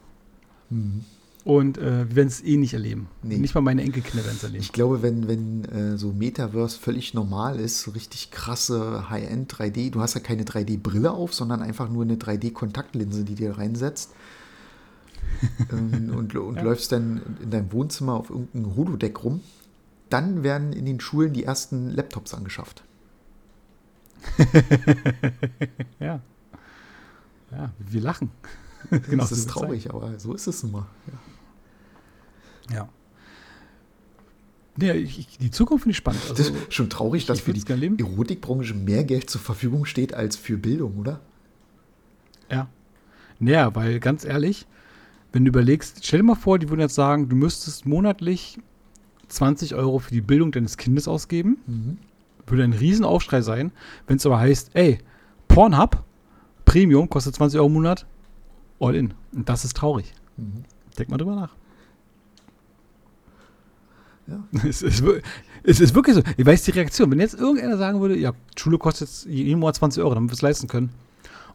Mhm. Und äh, wir werden es eh nicht erleben. Nee. Nicht mal meine Enkelkinder werden es erleben. Ich glaube, wenn, wenn äh, so Metaverse völlig normal ist, so richtig krasse High-End 3D, du hast ja keine 3D-Brille auf, sondern einfach nur eine 3D-Kontaktlinse, die dir reinsetzt. ähm, und, und ja. läufst dann in deinem Wohnzimmer auf irgendeinem Holodeck rum, dann werden in den Schulen die ersten Laptops angeschafft. ja. Ja, wir lachen. genau, das ist traurig, Zeit. aber so ist es nun mal. Ja. Ja. Ja, ich, die Zukunft finde ich spannend. Also, das ist schon traurig, dass für die Erotikbranche mehr Geld zur Verfügung steht als für Bildung, oder? Ja. Naja, weil ganz ehrlich, wenn du überlegst, stell dir mal vor, die würden jetzt sagen, du müsstest monatlich 20 Euro für die Bildung deines Kindes ausgeben. Mhm. Würde ein Riesenaufschrei sein, wenn es aber heißt, ey, Pornhub, Premium, kostet 20 Euro im Monat, all in. Und das ist traurig. Mhm. Denk mal drüber nach. Ja. Es, ist, es ist wirklich so. Ich weiß die Reaktion. Wenn jetzt irgendeiner sagen würde, ja, Schule kostet jetzt jeden Monat 20 Euro, damit wir es leisten können.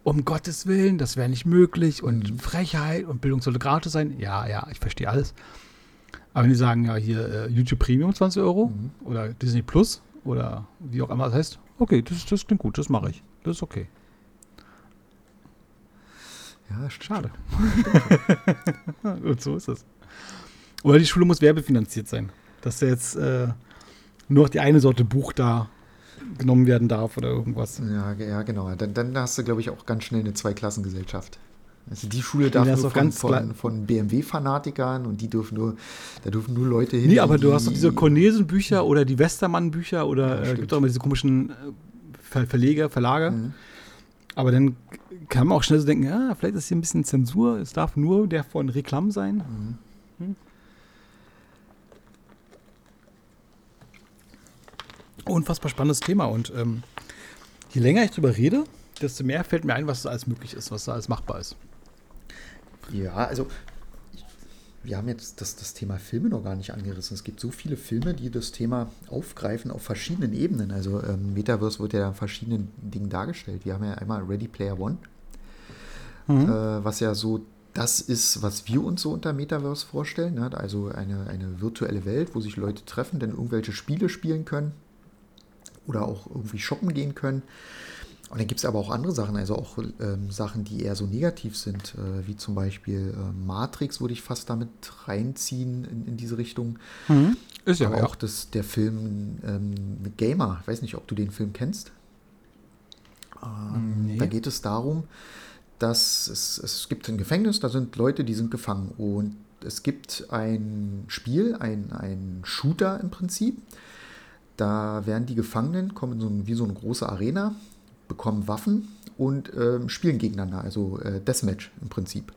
Um Gottes Willen, das wäre nicht möglich und mhm. Frechheit und Bildung sollte gratis sein. Ja, ja, ich verstehe alles. Aber wenn die sagen, ja, hier äh, YouTube Premium 20 Euro mhm. oder Disney Plus oder wie auch immer das heißt, okay, das, das klingt gut, das mache ich. Das ist okay. Ja, schade. und so ist es. Oder die Schule muss werbefinanziert sein dass jetzt äh, nur die eine Sorte Buch da genommen werden darf oder irgendwas. Ja, ja genau. Dann, dann hast du, glaube ich, auch ganz schnell eine Zweiklassengesellschaft. Also die Schule darf nur von, von, von BMW-Fanatikern und die dürfen nur, da dürfen nur Leute hin. Nee, aber du hast doch diese Cornesen-Bücher oder die Westermann-Bücher oder ja, äh, gibt auch immer diese komischen äh, Ver Verleger, Verlage. Mhm. Aber dann kann man auch schnell so denken, ja, vielleicht ist hier ein bisschen Zensur, es darf nur der von Reklam sein. Mhm. Hm? unfassbar spannendes Thema. Und ähm, je länger ich drüber rede, desto mehr fällt mir ein, was da alles möglich ist, was da alles machbar ist. Ja, also wir haben jetzt das, das Thema Filme noch gar nicht angerissen. Es gibt so viele Filme, die das Thema aufgreifen auf verschiedenen Ebenen. Also ähm, Metaverse wird ja an verschiedenen Dingen dargestellt. Wir haben ja einmal Ready Player One, mhm. äh, was ja so das ist, was wir uns so unter Metaverse vorstellen. Ne? Also eine, eine virtuelle Welt, wo sich Leute treffen, dann irgendwelche Spiele spielen können oder auch irgendwie shoppen gehen können. Und dann gibt es aber auch andere Sachen, also auch ähm, Sachen, die eher so negativ sind, äh, wie zum Beispiel äh, Matrix würde ich fast damit reinziehen in, in diese Richtung. Mhm. Ist ja aber auch das, der Film ähm, Gamer, ich weiß nicht, ob du den Film kennst. Ähm, nee. Da geht es darum, dass es, es gibt ein Gefängnis, da sind Leute, die sind gefangen. Und es gibt ein Spiel, ein, ein Shooter im Prinzip. Da werden die Gefangenen, kommen in so ein, wie so eine große Arena, bekommen Waffen und äh, spielen gegeneinander, also äh, Deathmatch im Prinzip.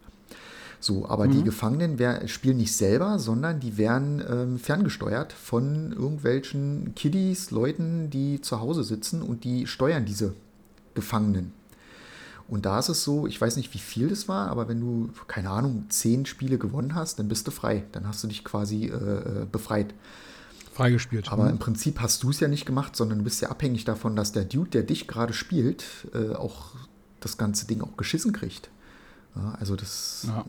So, aber mhm. die Gefangenen wär, spielen nicht selber, sondern die werden ähm, ferngesteuert von irgendwelchen Kiddies, Leuten, die zu Hause sitzen und die steuern diese Gefangenen. Und da ist es so, ich weiß nicht, wie viel das war, aber wenn du, keine Ahnung, zehn Spiele gewonnen hast, dann bist du frei. Dann hast du dich quasi äh, äh befreit. Freigespielt. Aber mhm. im Prinzip hast du es ja nicht gemacht, sondern du bist ja abhängig davon, dass der Dude, der dich gerade spielt, äh, auch das ganze Ding auch geschissen kriegt. Ja, also das ja.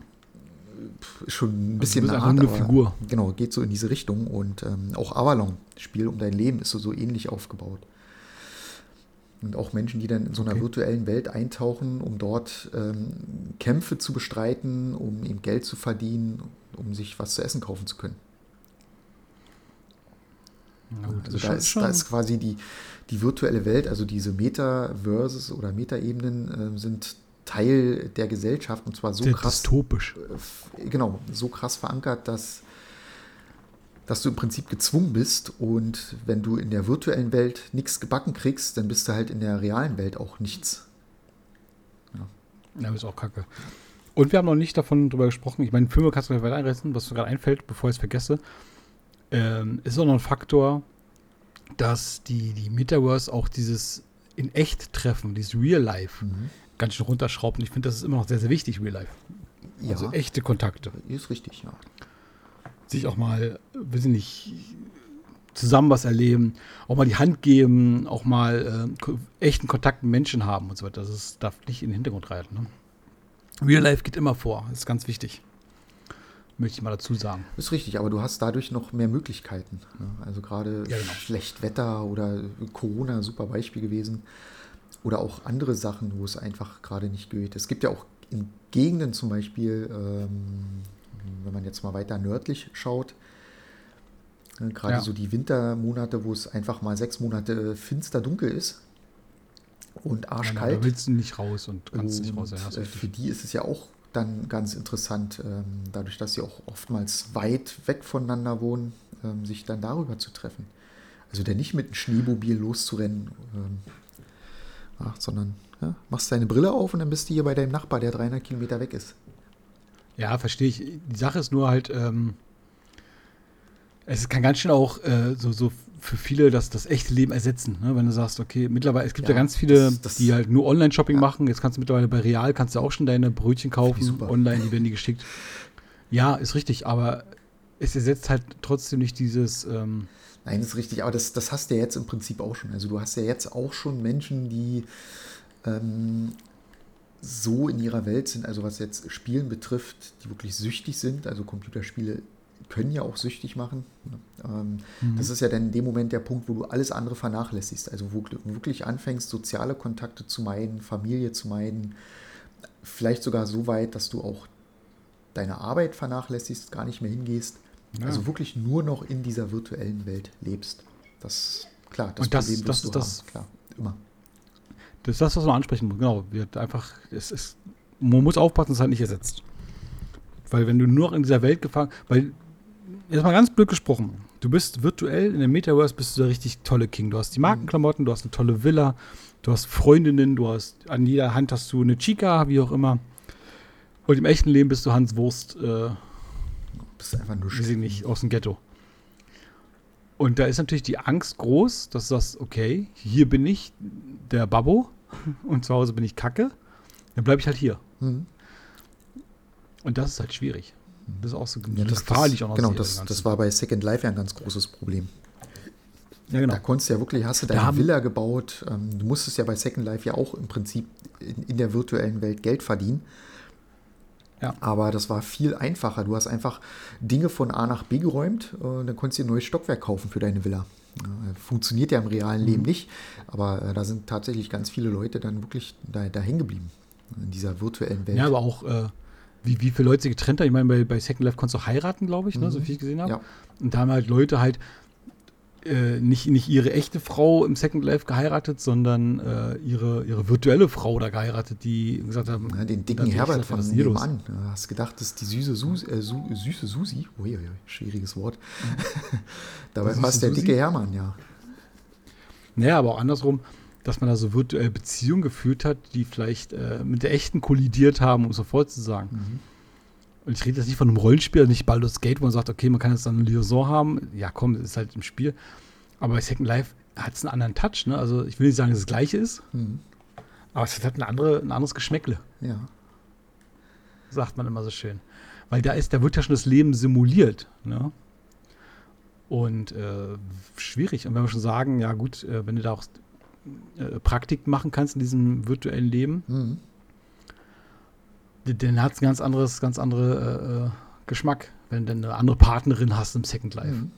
ist schon ein also bisschen also eine Art, Figur. Genau, geht so in diese Richtung. Und ähm, auch Avalon, Spiel um dein Leben, ist so, so ähnlich aufgebaut. Und auch Menschen, die dann in so einer okay. virtuellen Welt eintauchen, um dort ähm, Kämpfe zu bestreiten, um eben Geld zu verdienen, um sich was zu essen kaufen zu können. Gut, also da ist, da ist, quasi die, die virtuelle Welt, also diese Metaverses oder Metaebenen äh, sind Teil der Gesellschaft und zwar so der krass. Dystopisch. Äh, genau, so krass verankert, dass dass du im Prinzip gezwungen bist und wenn du in der virtuellen Welt nichts gebacken kriegst, dann bist du halt in der realen Welt auch nichts. Ja, ja ist auch kacke. Und wir haben noch nicht davon drüber gesprochen, ich meine, Filme kannst du weiter einreißen, was mir gerade einfällt, bevor ich es vergesse. Ähm, ist auch noch ein Faktor, dass die, die Metaverse auch dieses in echt Treffen, dieses Real Life, mhm. ganz schön runterschraubt. Und ich finde, das ist immer noch sehr, sehr wichtig, Real Life. Also ja, echte Kontakte. Ist richtig, ja sich auch mal, weiß ich nicht, zusammen was erleben, auch mal die Hand geben, auch mal äh, echten Kontakt mit Menschen haben und so weiter. Das ist, darf nicht in den Hintergrund reiten. Ne? Real Life geht immer vor, das ist ganz wichtig. Möchte ich mal dazu sagen. Ist richtig, aber du hast dadurch noch mehr Möglichkeiten. Ne? Also gerade ja, genau. schlecht Wetter oder Corona, super Beispiel gewesen. Oder auch andere Sachen, wo es einfach gerade nicht geht. Es gibt ja auch in Gegenden zum Beispiel, ähm, wenn man jetzt mal weiter nördlich schaut, äh, gerade ja. so die Wintermonate, wo es einfach mal sechs Monate finster dunkel ist und arschkalt. Ja, da willst du nicht raus und kannst und nicht raus. Ja, äh, für die ist es ja auch dann ganz interessant, ähm, dadurch, dass sie auch oftmals weit weg voneinander wohnen, ähm, sich dann darüber zu treffen. Also der nicht mit einem Schneemobil loszurennen, ähm, ach, sondern ja, machst deine Brille auf und dann bist du hier bei deinem Nachbar, der 300 Kilometer weg ist. Ja, verstehe ich. Die Sache ist nur halt, ähm, es kann ganz schnell auch äh, so, so für viele das, das echte Leben ersetzen. Ne? Wenn du sagst, okay, mittlerweile, es gibt ja, ja ganz viele, das, das, die halt nur Online-Shopping ja. machen. Jetzt kannst du mittlerweile bei Real, kannst du auch schon deine Brötchen kaufen, online, die werden dir geschickt. Ja, ist richtig, aber es ersetzt halt trotzdem nicht dieses. Ähm Nein, ist richtig, aber das, das hast du ja jetzt im Prinzip auch schon. Also du hast ja jetzt auch schon Menschen, die ähm, so in ihrer Welt sind, also was jetzt Spielen betrifft, die wirklich süchtig sind. Also Computerspiele können ja auch süchtig machen. Ähm, mhm. Das ist ja dann in dem Moment der Punkt, wo du alles andere vernachlässigst. Also wo du wirklich anfängst, soziale Kontakte zu meiden, Familie zu meiden. Vielleicht sogar so weit, dass du auch deine Arbeit vernachlässigst, gar nicht mehr hingehst. Ja. Also wirklich nur noch in dieser virtuellen Welt lebst. Das, klar, das, Und das, Problem das, das, das, klar, immer. Das ist das, was man ansprechen muss. Genau. Einfach, es ist, man muss aufpassen, es ist halt nicht ersetzt. Weil wenn du nur noch in dieser Welt gefangen, weil, jetzt mal ganz blöd gesprochen, du bist virtuell in der Metaverse, bist du der richtig tolle King. Du hast die Markenklamotten, du hast eine tolle Villa, du hast Freundinnen, du hast, an jeder Hand hast du eine Chica, wie auch immer. Und im echten Leben bist du Hans Wurst, äh, bist einfach nur weiß ich nicht, aus dem Ghetto. Und da ist natürlich die Angst groß, dass du sagst, okay, hier bin ich der Babbo und zu Hause bin ich Kacke. Dann bleibe ich halt hier. Mhm. Und das ist halt schwierig. Das ist auch so ja, das, gefährlich das, auch noch. Genau, das, das war bei Second Life ja ein ganz großes Problem. Ja, genau. Da konntest du ja wirklich, hast du deine Villa gebaut. Ähm, du musstest ja bei Second Life ja auch im Prinzip in, in der virtuellen Welt Geld verdienen. Ja. Aber das war viel einfacher. Du hast einfach Dinge von A nach B geräumt, äh, dann konntest du ein neues Stockwerk kaufen für deine Villa. Funktioniert ja im realen Leben mhm. nicht, aber äh, da sind tatsächlich ganz viele Leute dann wirklich da, da hängen geblieben in dieser virtuellen Welt. Ja, aber auch, äh, wie, wie viele Leute getrennt haben. Ich meine, bei, bei Second Life konntest du heiraten, glaube ich, mhm. ne, so mhm. viel ich gesehen habe. Ja. Und da haben halt Leute halt äh, nicht, nicht ihre echte Frau im Second Life geheiratet, sondern äh, ihre, ihre virtuelle Frau da geheiratet, die gesagt haben. Ja, den dicken Herbert von nebenan. Du hast gedacht, das ist die süße, Sus äh, Su süße Susi. Ui, schwieriges Wort. Dabei war es der dicke Hermann, ja. Naja, aber auch andersrum, dass man da so virtuell Beziehungen geführt hat, die vielleicht äh, mit der echten kollidiert haben, um es so voll zu sagen. Mhm. Und ich rede jetzt nicht von einem Rollenspiel, nicht Baldur's Gate, wo man sagt, okay, man kann jetzt dann eine Liaison haben. Ja, komm, das ist halt im Spiel. Aber bei Second Life hat es einen anderen Touch. Ne? Also ich will nicht sagen, dass es das gleiche ist, mhm. aber es hat eine andere, ein anderes Geschmäckle. Ja. Sagt man immer so schön. Weil da ist, da wird ja schon das Leben simuliert. Ne? Und äh, schwierig. Und wenn wir schon sagen, ja gut, äh, wenn du da auch äh, Praktik machen kannst in diesem virtuellen Leben, mhm dann hat es ein ganz anderes, ganz andere äh, äh, Geschmack, wenn du eine andere Partnerin hast im Second Life. Mhm.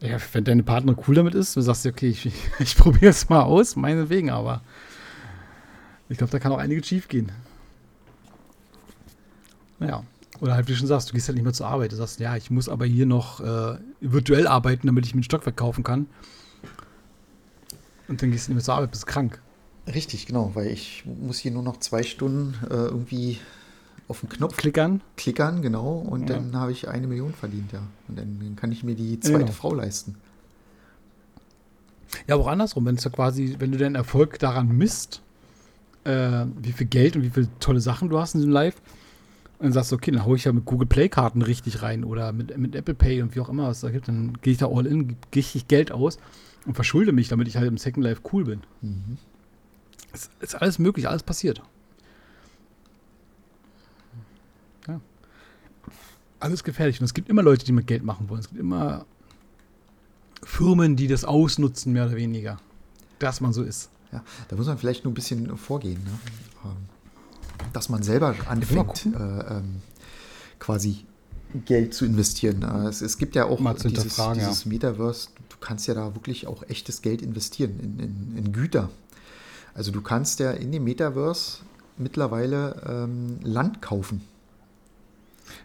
Ja, wenn deine Partner cool damit ist, du sagst, okay, ich, ich probiere es mal aus, meinetwegen, aber ich glaube, da kann auch einiges schief gehen. Naja. Oder halt, wie du schon sagst, du gehst halt nicht mehr zur Arbeit. Du sagst, ja, ich muss aber hier noch äh, virtuell arbeiten, damit ich mir einen Stock verkaufen kann. Und dann gehst du nicht mehr zur Arbeit, bist krank. Richtig, genau, weil ich muss hier nur noch zwei Stunden äh, irgendwie auf den Knopf klickern. Klickern, genau, und ja. dann habe ich eine Million verdient, ja. Und dann, kann ich mir die zweite genau. Frau leisten. Ja, aber auch andersrum, wenn es ja quasi, wenn du deinen Erfolg daran misst, äh, wie viel Geld und wie viele tolle Sachen du hast in diesem Live, und dann sagst du, okay, dann haue ich ja mit Google Play-Karten richtig rein oder mit, mit Apple Pay und wie auch immer es da gibt, dann gehe ich da all in, gehe ich Geld aus und verschulde mich, damit ich halt im Second Life cool bin. Mhm. Es ist alles möglich, alles passiert. Ja. Alles gefährlich. Und es gibt immer Leute, die mit Geld machen wollen. Es gibt immer Firmen, die das ausnutzen, mehr oder weniger. Dass man so ist. Ja, da muss man vielleicht nur ein bisschen vorgehen. Ne? Ähm, dass man selber anfängt, äh, ähm, quasi Geld zu investieren. Äh, es, es, gibt ja auch dieses, dieses Metaverse, du kannst ja da wirklich auch echtes Geld investieren in, in, in Güter. Also du kannst ja in dem Metaverse mittlerweile ähm, Land kaufen.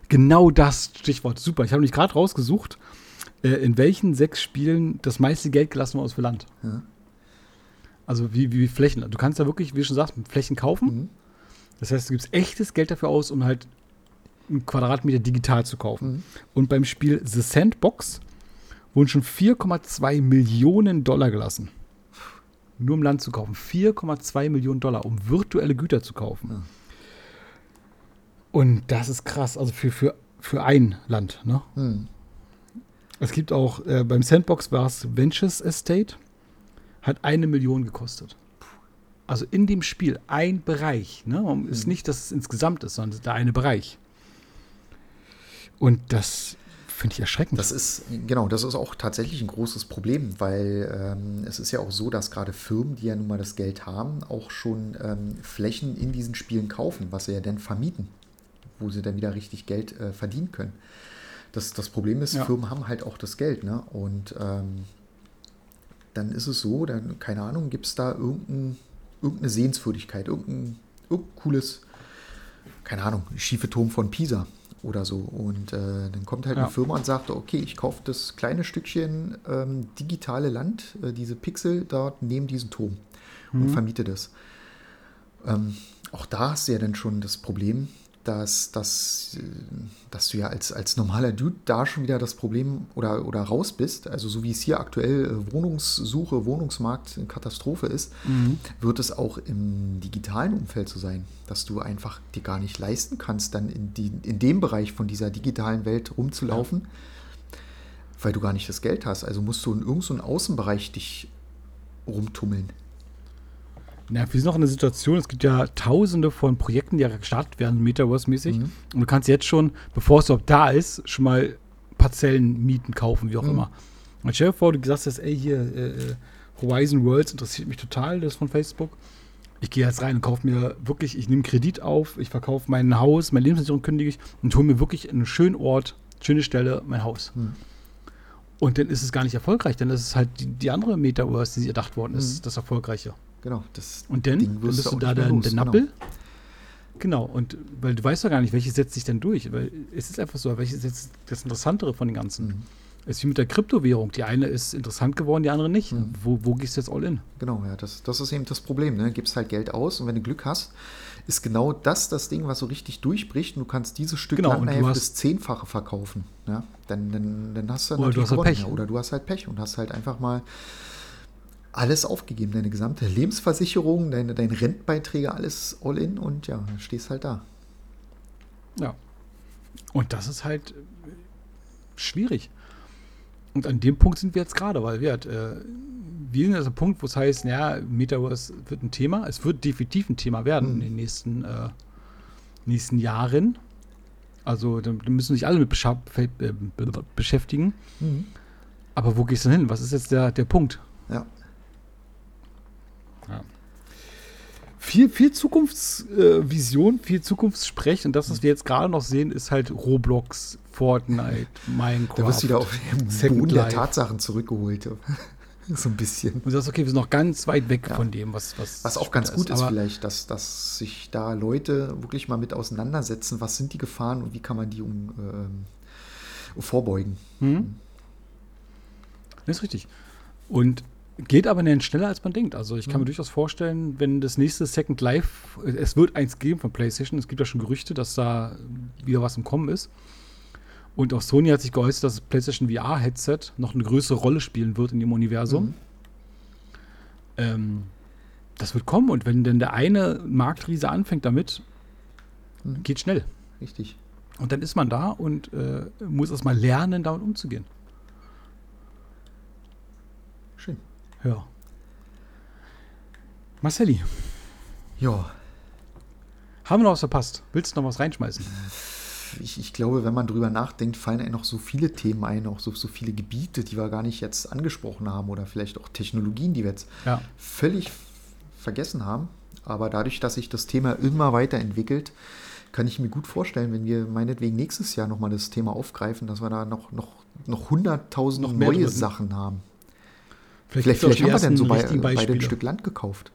Genau das Stichwort. Super. Ich habe mich gerade rausgesucht, äh, in welchen sechs Spielen das meiste Geld gelassen wurde für Land. Ja. Also wie, wie Flächen. Du kannst da wirklich, wie du schon sagst, Flächen kaufen. Mhm. Das heißt, du gibst echtes Geld dafür aus, um halt einen Quadratmeter digital zu kaufen. Mhm. Und beim Spiel The Sandbox wurden schon 4,2 Millionen Dollar gelassen nur um Land zu kaufen. 4,2 Millionen Dollar, um virtuelle Güter zu kaufen. Ja. Und das ist krass, also für, für, für ein Land. Ne? Hm. Es gibt auch, äh, beim Sandbox war es Ventures Estate, hat eine Million gekostet. Also in dem Spiel ein Bereich. Ne? Ist hm. nicht, dass es insgesamt ist, sondern der eine Bereich. Und das finde ich erschreckend. Das ist, genau, das ist auch tatsächlich ein großes Problem, weil ähm, es ist ja auch so, dass gerade Firmen, die ja nun mal das Geld haben, auch schon ähm, Flächen in diesen Spielen kaufen, was sie ja dann vermieten, wo sie dann wieder richtig Geld äh, verdienen können. Das, das Problem ist, ja. Firmen haben halt auch das Geld, ne? Und ähm, dann ist es so, dann, keine Ahnung, gibt es da irgendein, irgendeine Sehenswürdigkeit, irgendein, irgendein cooles, keine Ahnung, schiefe Turm von Pisa oder so. Und äh, dann kommt halt ja. eine Firma und sagt, okay, ich kaufe das kleine Stückchen ähm, digitale Land, äh, diese Pixel dort neben diesem Turm mhm. und vermiete das. Ähm, auch da hast du ja dann schon das Problem, dass, dass, dass du ja als, als normaler Dude da schon wieder das Problem oder, oder raus bist. Also so wie es hier aktuell äh, Wohnungssuche, Wohnungsmarkt eine Katastrophe ist, mhm. wird es auch im digitalen Umfeld so sein, dass du einfach dir gar nicht leisten kannst, dann in, die, in dem Bereich von dieser digitalen Welt rumzulaufen, ja. weil du gar nicht das Geld hast. Also musst du in irgendeinem so Außenbereich dich rumtummeln. Na, wir sind noch in der Situation, es gibt ja tausende von Projekten, die ja gestartet werden, Metaverse-mäßig. Mhm. Und du kannst jetzt schon, bevor es überhaupt da ist, schon mal Parzellen mieten, kaufen, wie auch mhm. immer. Und stell dir vor, du sagst jetzt, ey, hier, äh, äh, Horizon Worlds interessiert mich total, das von Facebook. Ich gehe jetzt rein und kaufe mir wirklich, ich nehme Kredit auf, ich verkaufe mein Haus, meine Lebensversicherung kündige ich und hole mir wirklich einen schönen Ort, schöne Stelle, mein Haus. Mhm. Und dann ist es gar nicht erfolgreich, dann ist es halt die, die andere Metaverse, die erdacht worden ist, mhm. das Erfolgreiche. Genau. Das und dann, dann bist du da der, der Nappel. Genau. genau. und weil du weißt ja gar nicht, welches setzt sich denn durch. Weil es ist einfach so, welches ist jetzt das Interessantere von den ganzen. Mhm. Es ist wie mit der Kryptowährung. Die eine ist interessant geworden, die andere nicht. Mhm. Wo, wo gehst du jetzt all in? Genau, ja, das, das ist eben das Problem. Ne? Gibst halt Geld aus und wenn du Glück hast, ist genau das das Ding, was so richtig durchbricht und du kannst dieses Stück genau, Land das Zehnfache verkaufen. Ja? Dann, dann, dann hast du oder du hast halt Pech. Ja. Oder du hast halt Pech und hast halt einfach mal alles aufgegeben. Deine gesamte Lebensversicherung, deine, deine Rentenbeiträge, alles all in und ja, stehst halt da. Ja. Und das ist halt schwierig. Und an dem Punkt sind wir jetzt gerade, weil wir, halt, äh, wir sind jetzt am Punkt, wo es heißt, ja, Metaverse wird ein Thema. Es wird definitiv ein Thema werden mhm. in den nächsten, äh, nächsten Jahren. Also da müssen sich alle mit äh, beschäftigen. Mhm. Aber wo gehst du denn hin? Was ist jetzt der, der Punkt? Ja. Ja. Viel, viel Zukunftsvision, äh, viel Zukunftssprech. Und das, was wir jetzt gerade noch sehen, ist halt Roblox, Fortnite, Minecraft. Da wirst du wieder auf den Boden der Tatsachen zurückgeholt. so ein bisschen. Und du sagst, okay, wir sind noch ganz weit weg ja. von dem, was. Was, was auch ganz gut ist, ist vielleicht, dass, dass sich da Leute wirklich mal mit auseinandersetzen, was sind die Gefahren und wie kann man die um, ähm, vorbeugen. Hm. Das ist richtig. Und geht aber nicht schneller, als man denkt. Also ich kann mhm. mir durchaus vorstellen, wenn das nächste Second Life, es wird eins geben von PlayStation, es gibt ja schon Gerüchte, dass da wieder was im Kommen ist. Und auch Sony hat sich geäußert, dass das PlayStation VR-Headset noch eine größere Rolle spielen wird in dem Universum. Mhm. Ähm, das wird kommen und wenn denn der eine Marktriese anfängt damit, mhm. geht schnell. Richtig. Und dann ist man da und äh, muss erstmal lernen, damit umzugehen. Schön. Ja. Marcelli. Ja. Haben wir noch was verpasst? Willst du noch was reinschmeißen? Ich, ich, glaube, wenn man drüber nachdenkt, fallen einem noch so viele Themen ein, auch so, so viele Gebiete, die wir gar nicht jetzt angesprochen haben oder vielleicht auch Technologien, die wir jetzt ja. völlig vergessen haben. Aber dadurch, dass sich das Thema immer weiterentwickelt, kann ich mir gut vorstellen, wenn wir meinetwegen nächstes Jahr nochmal das Thema aufgreifen, dass wir da noch, noch, noch 100.000 neue drin. Sachen haben. Vielleicht, vielleicht, vielleicht haben wir denn so bei, bei ein Stück Land gekauft.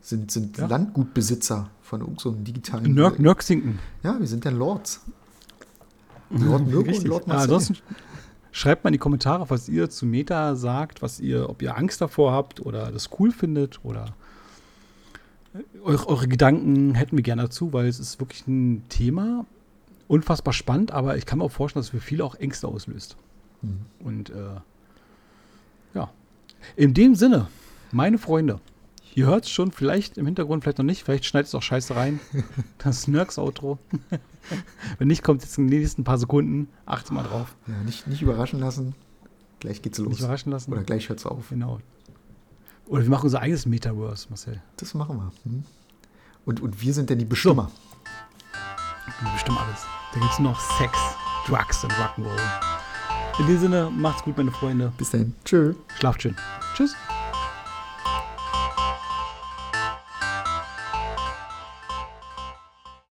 Sind, sind ja. Landgutbesitzer von so einem digitalen. Nörg, Nörgsinken. Ja, wir sind dann Lords. Lord Mirko und Lord Marcel. ansonsten schreibt mal in die Kommentare, was ihr zu Meta sagt, was ihr, ob ihr Angst davor habt oder das cool findet oder eure, eure Gedanken hätten wir gerne dazu, weil es ist wirklich ein Thema, unfassbar spannend, aber ich kann mir auch vorstellen, dass es für viele auch Ängste auslöst. Mhm. Und äh, ja, in dem Sinne, meine Freunde, Ihr hört es schon, vielleicht im Hintergrund, vielleicht noch nicht. Vielleicht schneidet es auch scheiße rein. Das Snurks-Outro. Wenn nicht, kommt es jetzt in den nächsten paar Sekunden. Achte mal drauf. Ja, nicht, nicht überraschen lassen. Gleich geht's los. Nicht überraschen lassen. Oder gleich hört es auf. Genau. Oder wir machen unser eigenes Metaverse, Marcel. Das machen wir. Hm. Und, und wir sind denn die Bestimmer. So. Wir bestimmen alles. Da gibt es noch Sex, Drugs und Rock'n'Roll. In diesem Sinne, macht's gut, meine Freunde. Bis dahin. Tschö. Schlaft schön. Tschüss.